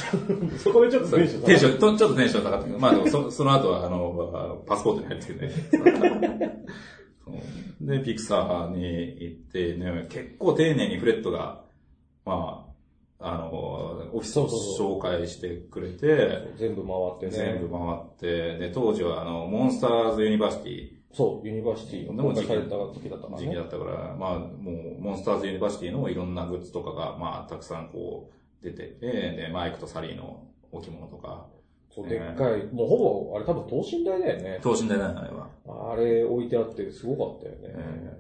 *laughs* そこでちょっとテンションテンション、とちょっとテンション下がったけど、まあでもそ *laughs* その後は、あの、パスポートに入ってね。*laughs* そうで、ピクサーに行ってね、結構丁寧にフレッドが、まあ、あの、オフィスを紹介してくれて、全部回ってね。全部回って、で、当時はあの、モンスターズユニバーシティそう、ユニバーシティ時だったからね時期だ。ったから、まあ、もう、モンスターズユニバーシティのいろんなグッズとかが、まあ、たくさんこう、出てて、で、マイクとサリーの置物とか、そう、でっかい、もうほぼ、あれ多分等身大だよね。等身大だよね、あれは。あれ置いてあってすごかったよね。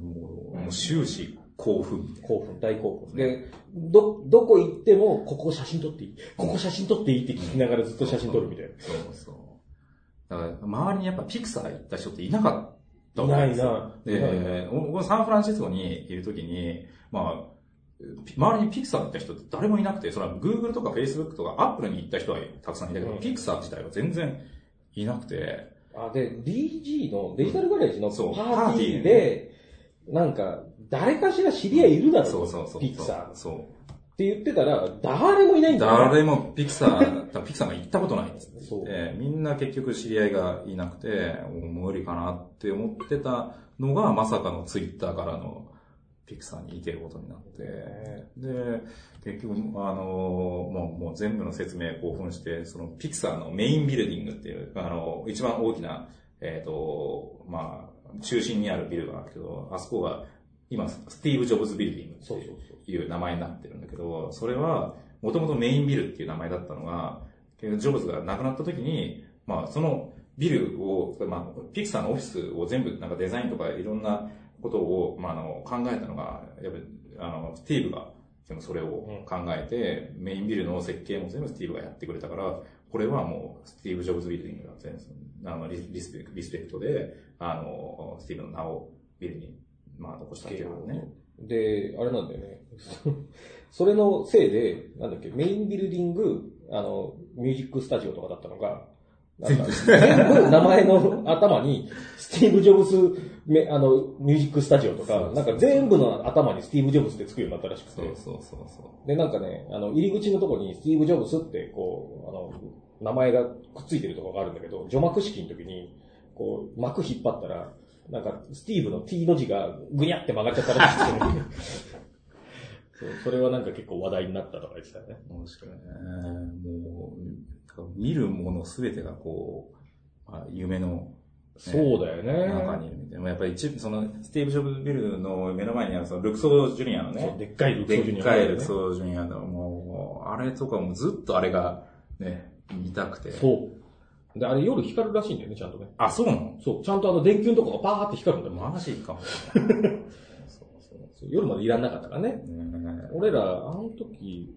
もう終始興奮みたいな。興奮、大興奮。で、ど、どこ行っても、ここ写真撮っていいここ写真撮っていいって聞きながらずっと写真撮るみたいな。そうそう。だから、周りにやっぱピクサー行った人っていなかったいないな。で、僕はサンフランシスコにいるときに、まあ、ピ周りにピクサー行った人って誰もいなくて、それは Google とか Facebook とか Apple に行った人はたくさんいたけど、うんピクサー自体は全然いなくて、あ、で、DG の、デジタルガレージのパーティーで、なんか、誰かしら知り合いいるだろそうそうそう。ピクサーっそう。て言ってたら、誰もいないんだよ、ね。誰もピクサー、ピクサーが行ったことないっつってそう。でみんな結局知り合いがいなくて、もう無理かなって思ってたのが、まさかのツイッターからのピクサーに行けることになって、で、結局、あの、もうもう全部の説明興奮して、そのピクサーのメインビルディングっていう、あの、一番大きな、えっ、と、まあ、中心にあるビルがあるけど、あそこが、今、スティーブ・ジョブズ・ビルディングっていそう。名前になってるんだけど、それは、もともとメインビルっていう名前だったのが、ジョブズが亡くなった時に、まあ、そのビルを、まあ、ピクサーのオフィスを全部、なんかデザインとかいろんなことを、まあ、あの、考えたのが、やっぱり、あの、スティーブが、でもそれを考えて、メインビルの設計も全部スティーブがやってくれたから、これはもう、スティーブ・ジョブズ・ビルディングが全部、あの、リリスペクリスペクトで、あの、スティーブの名をビルに、まあ、残したっていうのはね。で、あれなんだよね。*laughs* それのせいで、なんだっけ、メインビルディング、あの、ミュージックスタジオとかだったのが、全部名前の頭に、スティーブ・ジョブズめ、あの、ミュージックスタジオとか、なんか全部の頭にスティーブ・ジョブズってつくようになったらしくて。そうそうそうそう。で、なんかね、あの、入り口のところにスティーブ・ジョブズって、こう、あの、名前がくっついてるところがあるんだけど、除幕式の時に、こう、幕引っ張ったら、なんか、スティーブの T の字がぐにゃって曲がっちゃったらしくて。*laughs* そう、それはなんか結構話題になったとか言ってたよね。面白いね。もう、見るものすべてがこう、まあ、夢のそうだよね。中にいるみたいな。やっぱり一、その、スティーブ・ジョブズビルの目の前にある、その、ルクソー・ジュニアのね、でっかいルクでソジュニアっかいルクソー・ジュニアの、もう、あれとかもずっとあれが、ね、見たくて。そう。で、あれ夜光るらしいんだよね、ちゃんとね。あ、そうなの？そう、ちゃんとあの電球のとこがパーって光るんだよ。マジかも。そうそうそう夜までいらんなかったからね。ね俺ら、あの時、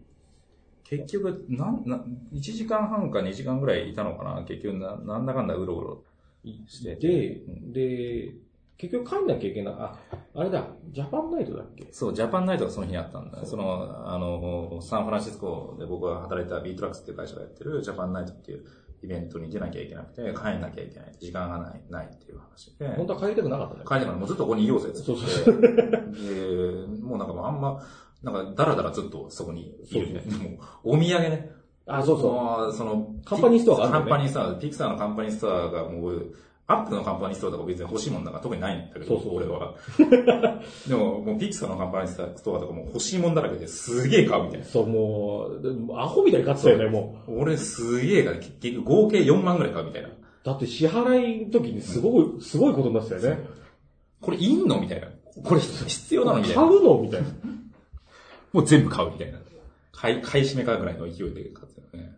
結局、なん、な、1時間半か2時間ぐらいいたのかな？結局な、なんだかんだうろうろしてて。でうん、で、結局帰んなきゃいけない。あ、あれだ、ジャパンナイトだっけ？そう、ジャパンナイトがその日にあったんだ。その、あの、サンフランシスコで僕が働いたビートラックスっていう会社がやってるジャパンナイトっていうイベントに出なきゃいけなくて、帰んなきゃいけない。時間がない、ないっていう話で。本当は帰りたくなかったん。帰ってからもうずっとここにいようぜ。そうそうで、もうなんかもうあんま、なんかだらだらずっとそこにいるみたいな。もう、お土産ね。あ、そうそう。その、カンパニーストアがあるねカンパニーストア、ピクサーのカンパニーストアがもう、アップルのカンパニーストアとか別に欲しいもんなんか特にないんだけど、そうそう俺は。*laughs* でも、もうピクサーのカンパニーストアとかもう欲しいもんだらけですげえ買うみたいな。そう、もう、でアホみたいに買ってたよね、も俺すげえが、結局合計4万ぐらい買うみたいな。う。だって支払いの時にすごい、すごいことになってたよね。これいんのみたいな。これ必要なのみたいな。買うのみたいな。もう全部買うみたいな。買い、買い占めかぐらいの勢いで買ってたよね。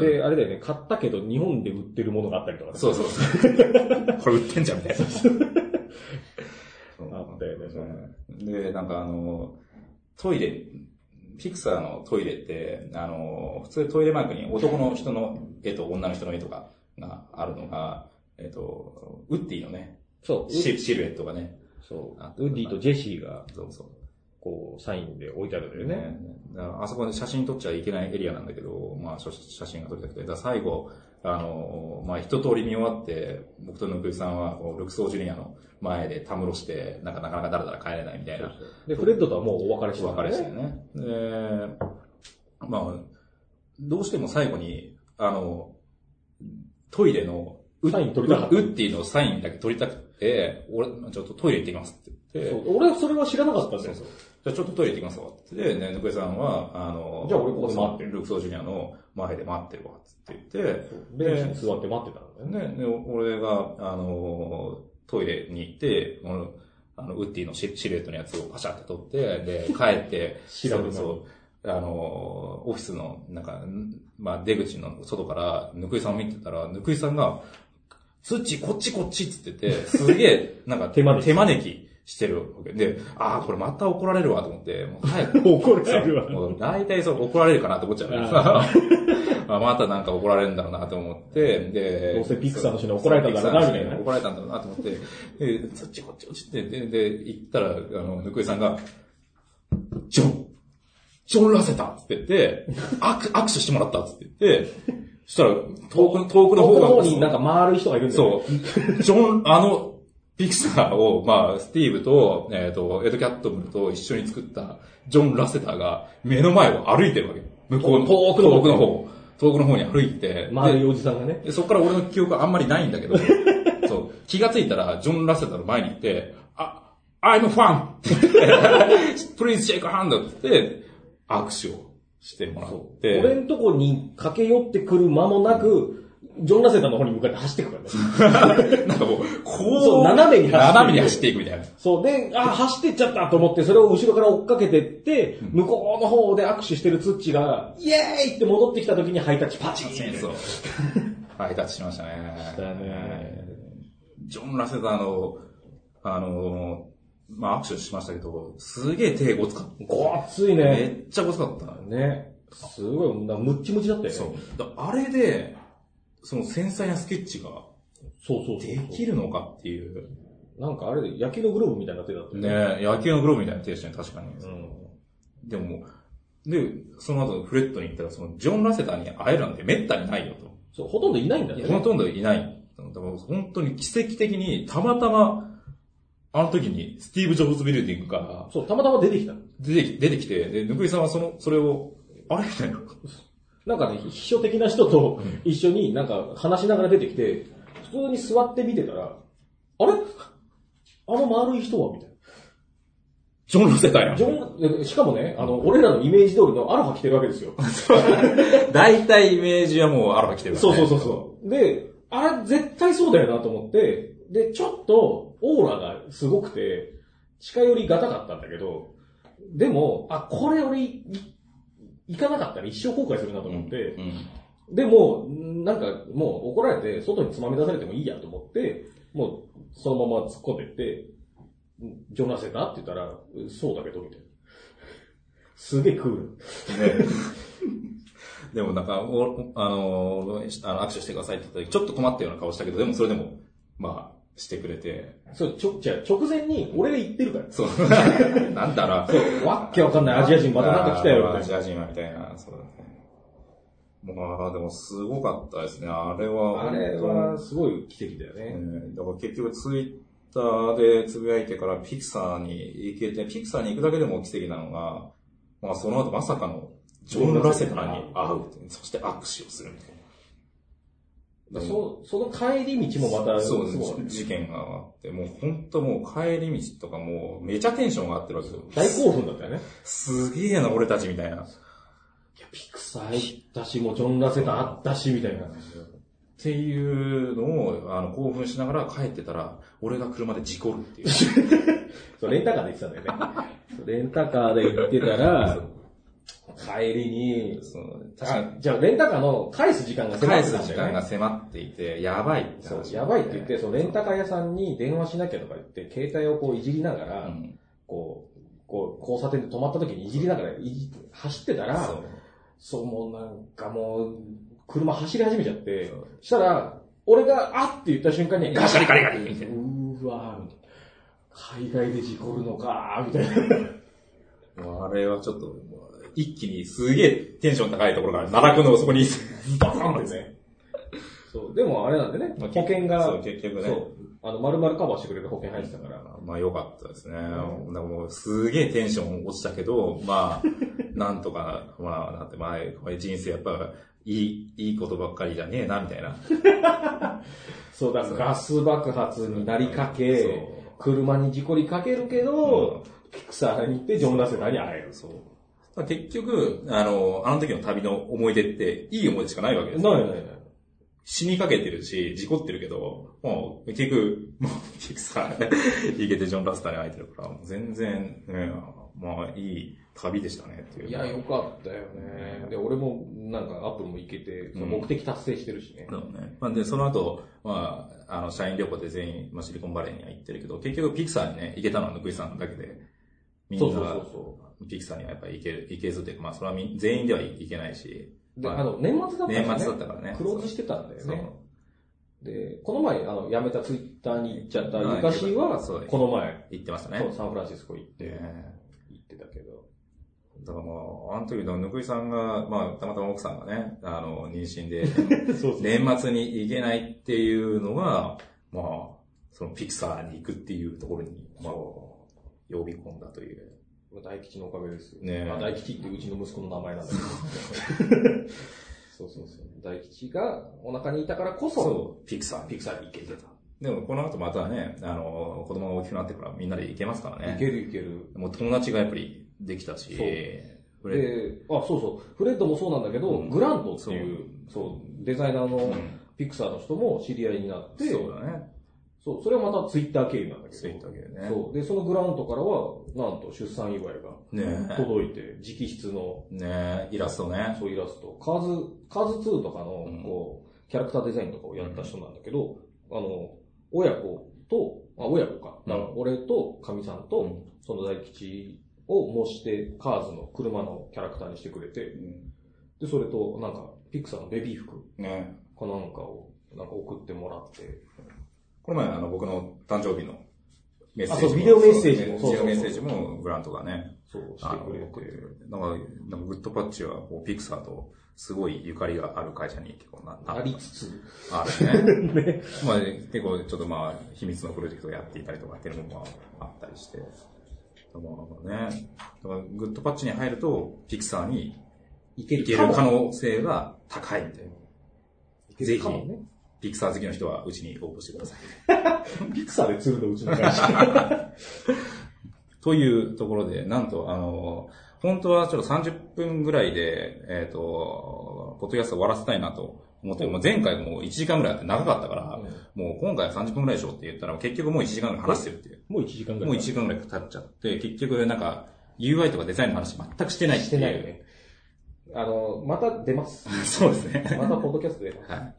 で、あれだよね、買ったけど日本で売ってるものがあったりとかね。そうそうそう。これ売ってんじゃんみたいな。*laughs* あったよねそれで、なんかあの、トイレ、ピクサーのトイレって、あの、普通トイレマークに男の人の絵と女の人の絵とかがあるのが、えっと、ウッディのね、そう。シシルエットがね、そうあ。ウッディとジェシーが、そうそう。こう、サインで置いてあるんだよね。ね、だからあそこで写真撮っちゃいけないエリアなんだけど、まあ写写真が撮りたくて、だ最後、あの、まあ一通り見終わって、僕とぬくいさんはこうルクソージュニアの前でたむろして、なんかなかなかだらだら帰れないみたいな。で、フレッドとはもうお別れしてお別れしてね。で、まあ、どうしても最後に、あの、トイレの、うサイン取りたかったウッディのサインだけ取りたくて、俺、ちょっとトイレ行ってきますって言って、そう俺はそれは知らなかったんだよ。じゃあちょっとトイレ行ってきますわって言って、ね、ぬくえさんは、あの、じゃあ俺ここで待って。るルクソージュニアの前で待ってるわって言って、ベンチに座って待ってたんだよね。ね、で俺が、あの、トイレに行って、あの、ウッディのシシルエットのやつをパシャって取って、で、*laughs* 帰って、調べたそうそう、あの、オフィスの、なんか、んまあ、出口の外から、ぬくいさんを見てたら、ぬくいさんが、スッチ、こっちこっちっつってて、すげえ、*laughs* なんか、手招き手招きしてるわけ。で、ああ、これまた怒られるわと思って、もう早く、怒られるわ。もう大体そう怒られるかなと思っちゃう。ね。あ *laughs* まあまたなんか怒られるんだろうなと思って、で、どうせピクサーの人に怒られたんだろうなみたいな。怒られたんだろうなと思って、で、そっちこっちこっちって、で、で、行ったら、あの、ぬくいさんが、ジョンジョン・ラセタっつって言って、握握手してもらったっつって言って、そしたら、遠くの、遠くの方奥の方が、になんか丸い人がいるんだよね。そう。*laughs* ジョン、あの、ピクサーを、まあ、スティーブと、えっ、と、エド・キャットムルと一緒に作ったジョン・ラセターが目の前を歩いてるわけ。向こうの、遠くの方遠くの方。遠くの方に歩いて、丸いでおじさんがね。でそこから俺の記憶はあんまりないんだけど、*laughs* そう、気がついたら、ジョン・ラセターの前に行って、あ、I'm a fan! って言って Please shake a hand! って言って、握手をしてもらって、俺んとこに駆け寄ってくる間もなく、ジョン・ラセターの方に向かって走ってくからね。*laughs* なんかもう、こう、そう斜めに走っていく斜めに走っていくみたいな。そう。で、あ、走ってっちゃったと思って、それを後ろから追っかけてって、向こうの方で握手してるツッチが、イエーイって戻ってきた時にハイタッチパチンそう。*laughs* ハイタッチしましたね。したねジョン・ラセターの、あの、まあ、握手しましたけど、すげえ手ごつかった。ごっついめね。っちゃごつかった。ね。すごい、なムッチムチだったよね。そう。だあれで、その繊細なスケッチがそうそうそうできるのかっていう。なんかあれで野球のグローブみたいな手だったよね野球のグローブみたいな手してね、確かに。うん。でもで、その後フレットに行ったら、そのジョン・ラセターに会えるなんてめったにないよと。そう、ほとんどいないんだね。ほとんどいない。だから本当に奇跡的に、たまたま、あの時に、スティーブ・ジョブズ・ビルディングがそう、たまたま出てきた。出てき出てきて、で、ぬくいさんはその、それを、あれみたいな。なんかね、秘書的な人と一緒になんか話しながら出てきて、普通に座って見てたら、あれ？あの丸い人は？みたいな。ジョン・ロセタやんジ。ョン、しかもね、あの、俺らのイメージ通りのアロハ着てるわけですよ。*laughs* 大体イメージはもうアロハ来てるからね。そうそうそうそう。で、あれ絶対そうだよなと思って、で、ちょっとオーラがすごくて、近寄りがたかったんだけど、でも、あ、これ俺い、行かなかったら一生後悔するなと思って、うん。でも、なんかもう怒られて、外につまみ出されてもいいやと思って、もうそのまま突っ込んでって、ジョナセタって言ったら、そうだけど、みたいな。すげえクール。ね *laughs* でもなんか、おあの、あの握手してくださいって言った時、ちょっと困ったような顔したけど、でもそれでも、まあ、してくれて、そう、ちょ、じゃあ直前に俺が言ってるから。そう。*laughs* なんだろう。そう、わっけわかんないアジア人またなんか来たよ、アジア人はみたいな、そうだね。まあ、でもすごかったですね。あれは。あれは、すごい奇跡だよえね。ーだから結局ツイッターでつぶやいてからピクサーに行けて、ピクサーに行くだけでも奇跡なのが、まあその後まさかのジョン・ラセターに会うそして握手をするみたいな。そその帰り道もまた、そう事件があって、もう本当もう帰り道とかもうめちゃテンションが上がってるわけよ。大興奮だったよね。すげえな、俺たちみたいな。いや、ピクサー行ったし、もうジョン・ラセターあったし、みたいな。っていうのを、あの、興奮しながら帰ってたら、俺が車で事故るっていう。*laughs* そう、レンタカーで行ってたんだよね。*laughs* レンタカーで行ってたら、*laughs* 帰りに、そう確かにあ、じゃあレンタカーの返す時間が迫返ってたんだよねす時間が。迫っていて、やばいってそう話、やばいって言って、そのレンタカー屋さんに電話しなきゃとか言って、携帯をこういじりながら、うんこう、こう、交差点で止まった時にいじりながらいじ走ってたら、そう。そう、もうなんかもう、車走り始めちゃってそう、したら、俺が、あって言った瞬間に、ガシャリガリガリみたいなうーわーみたいな。海外で事故るのかーみたいな。*laughs* あれはちょっと、一気にすげえテンション高いところから奈落のそこに、バカンってね。そう、でもあれなんでね、保険が、そう、結局ね。そう、あの、丸々カバーしてくれる保険入ってたから、まあ良かったですね。なんかもうすげえテンション落ちたけど、まあ、*laughs* なんとか、まあ、なんて、まあ、これ人生やっぱ、いい、いいことばっかりじゃねえな、みたいな。*laughs* そうだ、ガス爆発になりかけ車に事故りかけるけど、ピクサーに行ってジョン・ラセターに会える。そう。まあ結局、あの、あの時の旅の思い出って、いい思い出しかないわけですよないないない。死にかけてるし、事故ってるけど、もう、結局、もう、ピクサー行けてジョン・ラスターに会えてるから、もう全然、ね、まあ、いい旅でしたね、っていう。いや、よかったよね。で、俺もなんかアップルも行けて、目的達成してるしね。そうね。まあ、で、その後、まあ、あの、社員旅行で全員、まあ、シリコンバレーには行ってるけど、結局ピクサーにね、行けたのはぬくいさんだけで、みんな、そうそうそうそピクサーにはやっぱり行ける、行けずっていうか、まあ、それはみ全員では行けないし、う。で、まあの、年末だった年からね。末だったからね。クローズしてたんだよね。で、この前、あの、辞めたツイッターに行っちゃったうんゆかしはそう、この前、行ってましたね。そう、サンフランシスコ行って、ね行ってたけど。だからまあ、あの時のぬくいさんが、まあ、たまたま奥さんがね、あの、妊娠で、*laughs* 年末に行けないっていうのが、まあ、そのピクサーに行くっていうところに、まあ、呼び込んだという。大吉のおかげですよ。ねえまあ、大吉ってうちの息子の名前なんだけど。*laughs* そうそうそう。大吉がお腹にいたからこそ、そう、ピクサーピクサーに行けてた。でも、この後またね、あの、子供が大きくなってからみんなで行けますからね。いけるいける。もう友達がやっぱりできたし、そうあ、そうそう。フレッドもそうなんだけど、うんグラントっていう、そう、デザイナーのうんピクサーの人も知り合いになって、そうだね。そう、それはまたツイッター経由なんだけど。ツイッター経由ねそう。で、そのグラントからは、なんと出産祝いがね届いて、直筆の、ねイラストね。そうイラスト。カーズ、カーズ2とかのうん、こう、キャラクターデザインとかをやった人なんだけど、あの、親子と、あ、親子か。だからうん俺とかみさんと、うんその大吉を模して、カーズの車のキャラクターにしてくれて、で、それと、なんか、ピクサーのベビー服ねかなんかを、なんか送ってもらって、この前、あの、僕の誕生日のメッセーあジも。そうビデオメッセージもビデオメッセージもグラントがね、そう、してくれて。なんか、なんかグッドパッチは、こう、ピクサーとすごいゆかりがある会社に結構な、なありつつ。あるね。ね。*laughs* まあ、結構ちょっとまあ、秘密のプロジェクトをやっていたりとかっていうのもあったりして。まあね、だからグッドパッチに入ると、ピクサーにいけ行ける可能性が高いみたいな。いけるかもね。ピクサー好きの人はうちに応募してください。*laughs* ピクサーで釣るのうちの会社。*laughs* というところで、なんと、あの、本当はちょっと30分ぐらいで、えっ、と、ポッドキャスト終わらせたいなと思って、もう前回も1時間ぐらいあって長かったから、もう今回は30分ぐらいでしょって言ったら、結局もう1時間ぐらい話してるっていう。もう1時間ぐらい。もう1時間ぐらい経っちゃって、結局なんか UI とかデザインの話全くしてないっていう。してないよね。あの、また出ます。*laughs* そうですね。またポッドキャスト出ます。はい。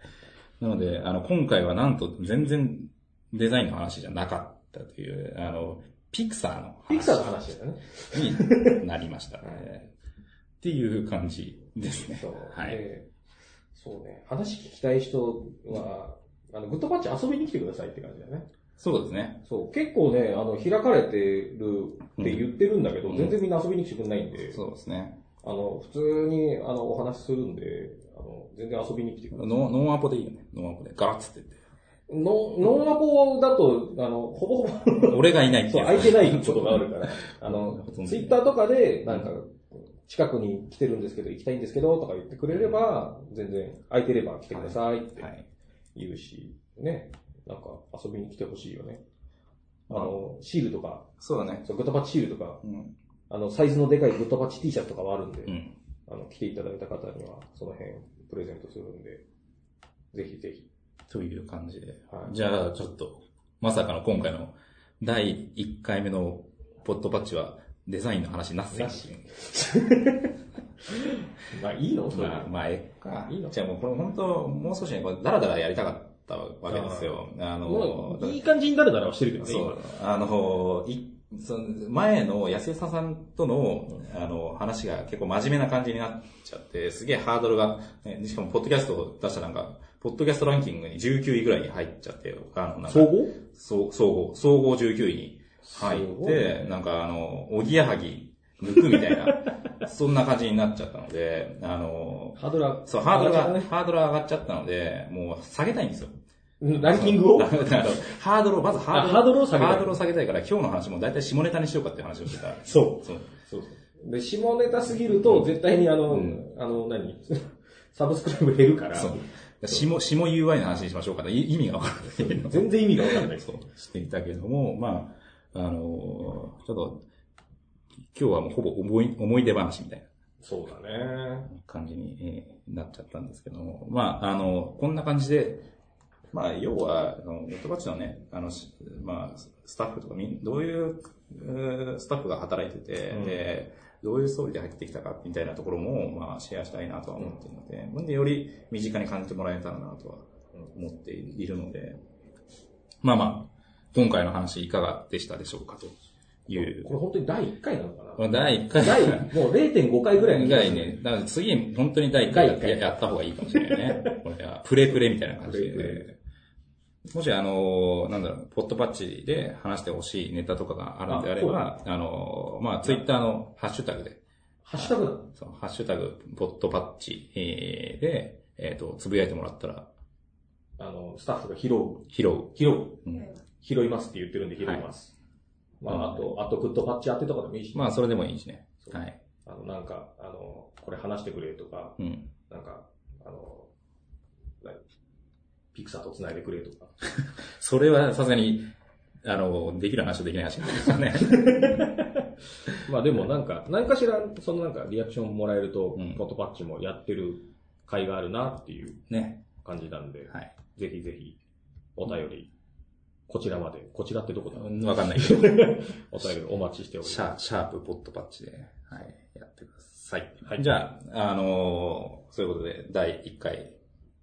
なので、あの、今回はなんと全然デザインの話じゃなかったという、あの、ピクサーのピクサーの話だよね。になりました、ね。*laughs* っていう感じですね。そう。はい。でそうね。話聞きたい人は、あの、グッドパッチ遊びに来てくださいって感じだよね。そうですね。そう。結構ね、あの、開かれてるって言ってるんだけど、うん全然みんな遊びに来てくれないんで、そうですね。あの、普通に、あの、お話しするんで、全然遊びに来てください。ノノンアポでいいよね。ノンアポで。ガラッつってノノンアポだと、あの、ほぼほぼ、言って。俺がいないってそう。空いてないことがあるから、*laughs* あのツイッターとかで、なんか、近くに来てるんですけど、行きたいんですけど、とか言ってくれれば、全然、空いてれば来てくださいってはい。言うし、ね、なんか遊びに来てほしいよね。あの、シールとか、そうだね。そうグッドパッチシールとか、うん。あの、サイズのでかいグッドパッチ T シャツとかはあるんで、うん。あの、来ていただいた方には、その辺、プレゼントするんで、ぜひぜひ。という感じで。はいじゃあ、ちょっと、まさかの今回の第1回目のポッドパッチはデザインの話なしなし *laughs* まあ、いいのまあ、まあ、えっか。いいのじゃあもうこれ本当、もう少しね、これダラダラやりたかったわけですよ。あのいい感じになるならはしてるけどね、そう、あの、い、その前の安江さんとの、あの、話が結構真面目な感じになっちゃって、すげえハードルが、ね、しかもポッドキャストを出したなんか、ポッドキャストランキングに19位ぐらいに入っちゃって、あの、なんか総合？総総合、総合19位に入って、ねなんかあの、おぎやはぎ抜くみたいな、*laughs* そんな感じになっちゃったので、あの、ハードルは、そう、ハードルが、ハードルが上がっちゃったので、もう下げたいんですよ。ランキングを？*laughs* ハードルを、まずハードルあハードルを下げたいハードルを下げたいから、今日の話も大体下ネタにしようかっていう話をしてた。そう。そう。そうそう。で、下ネタすぎると、絶対にあの、うんあの、何？*laughs* サブスクライブ減るから、そう。下、下 UI の話にしましょうかね。い意味がわからない。*laughs* 全然意味がわかんない。そう、していたけども、まあ、あのちょっと、今日はもうほぼ思い、思い出話みたいなそうだね。感じに、えーなっちゃったんですけども、まあ、あの、こんな感じで、まあ、要は、あの、ネットバッチのね、あの、しまあ、スタッフとかみん、どういう、えースタッフが働いてて、うんで、どういうストーリーで入ってきたかみたいなところも、まあ、シェアしたいなとは思っているので、なんでより身近に感じてもらえたらなとは思っているので、まあまあ、今回の話いかがでしたでしょうかという。これ本当に第1回なのかな？第1回第、もう0.5回ぐらいのぐらいね、だから次、本当に第1回第一回ややった方がいいかもしれないね。*laughs* これは、プレプレみたいな感じで。もし、あの、なんだろう、ポットパッチで話してほしいネタとかがあるんであれば、あの、まあ、ツイッターのハッシュタグで、ハッシュタグ？そうハッシュタグ、ポットパッチえーで、えっ、と、つぶやいてもらったら、あの、スタッフが拾う。拾う。拾う。うん拾いますって言ってるんで拾います。まあ、あと、あとグッドパッチ当てとかでもいいし、まあ、それでもいいしね。はい。あの、なんか、あの、これ話してくれとか、うん。なんか、あの、何？ピクサーと繋いでくれとか。*laughs* それはさすがに、あの、できる話とできない話なんですよね。*laughs* まあでもなんか、何かしら、そのなんかリアクションもらえると、うんポットパッチもやってる甲斐があるなっていうね。感じなんで、はい。ぜひぜひ、お便り、こちらまで、こちらってどこだわかんないけど。*laughs* お便りお待ちしております。シャシャープポットパッチで、はい、やってください。はいじゃあ、あのーそういうことで、第1回、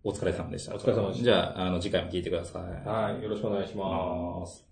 お疲れ様でした。お疲れ様でしたじゃあ、あの、次回も聞いてください。はい、よろしくお願いします。ます。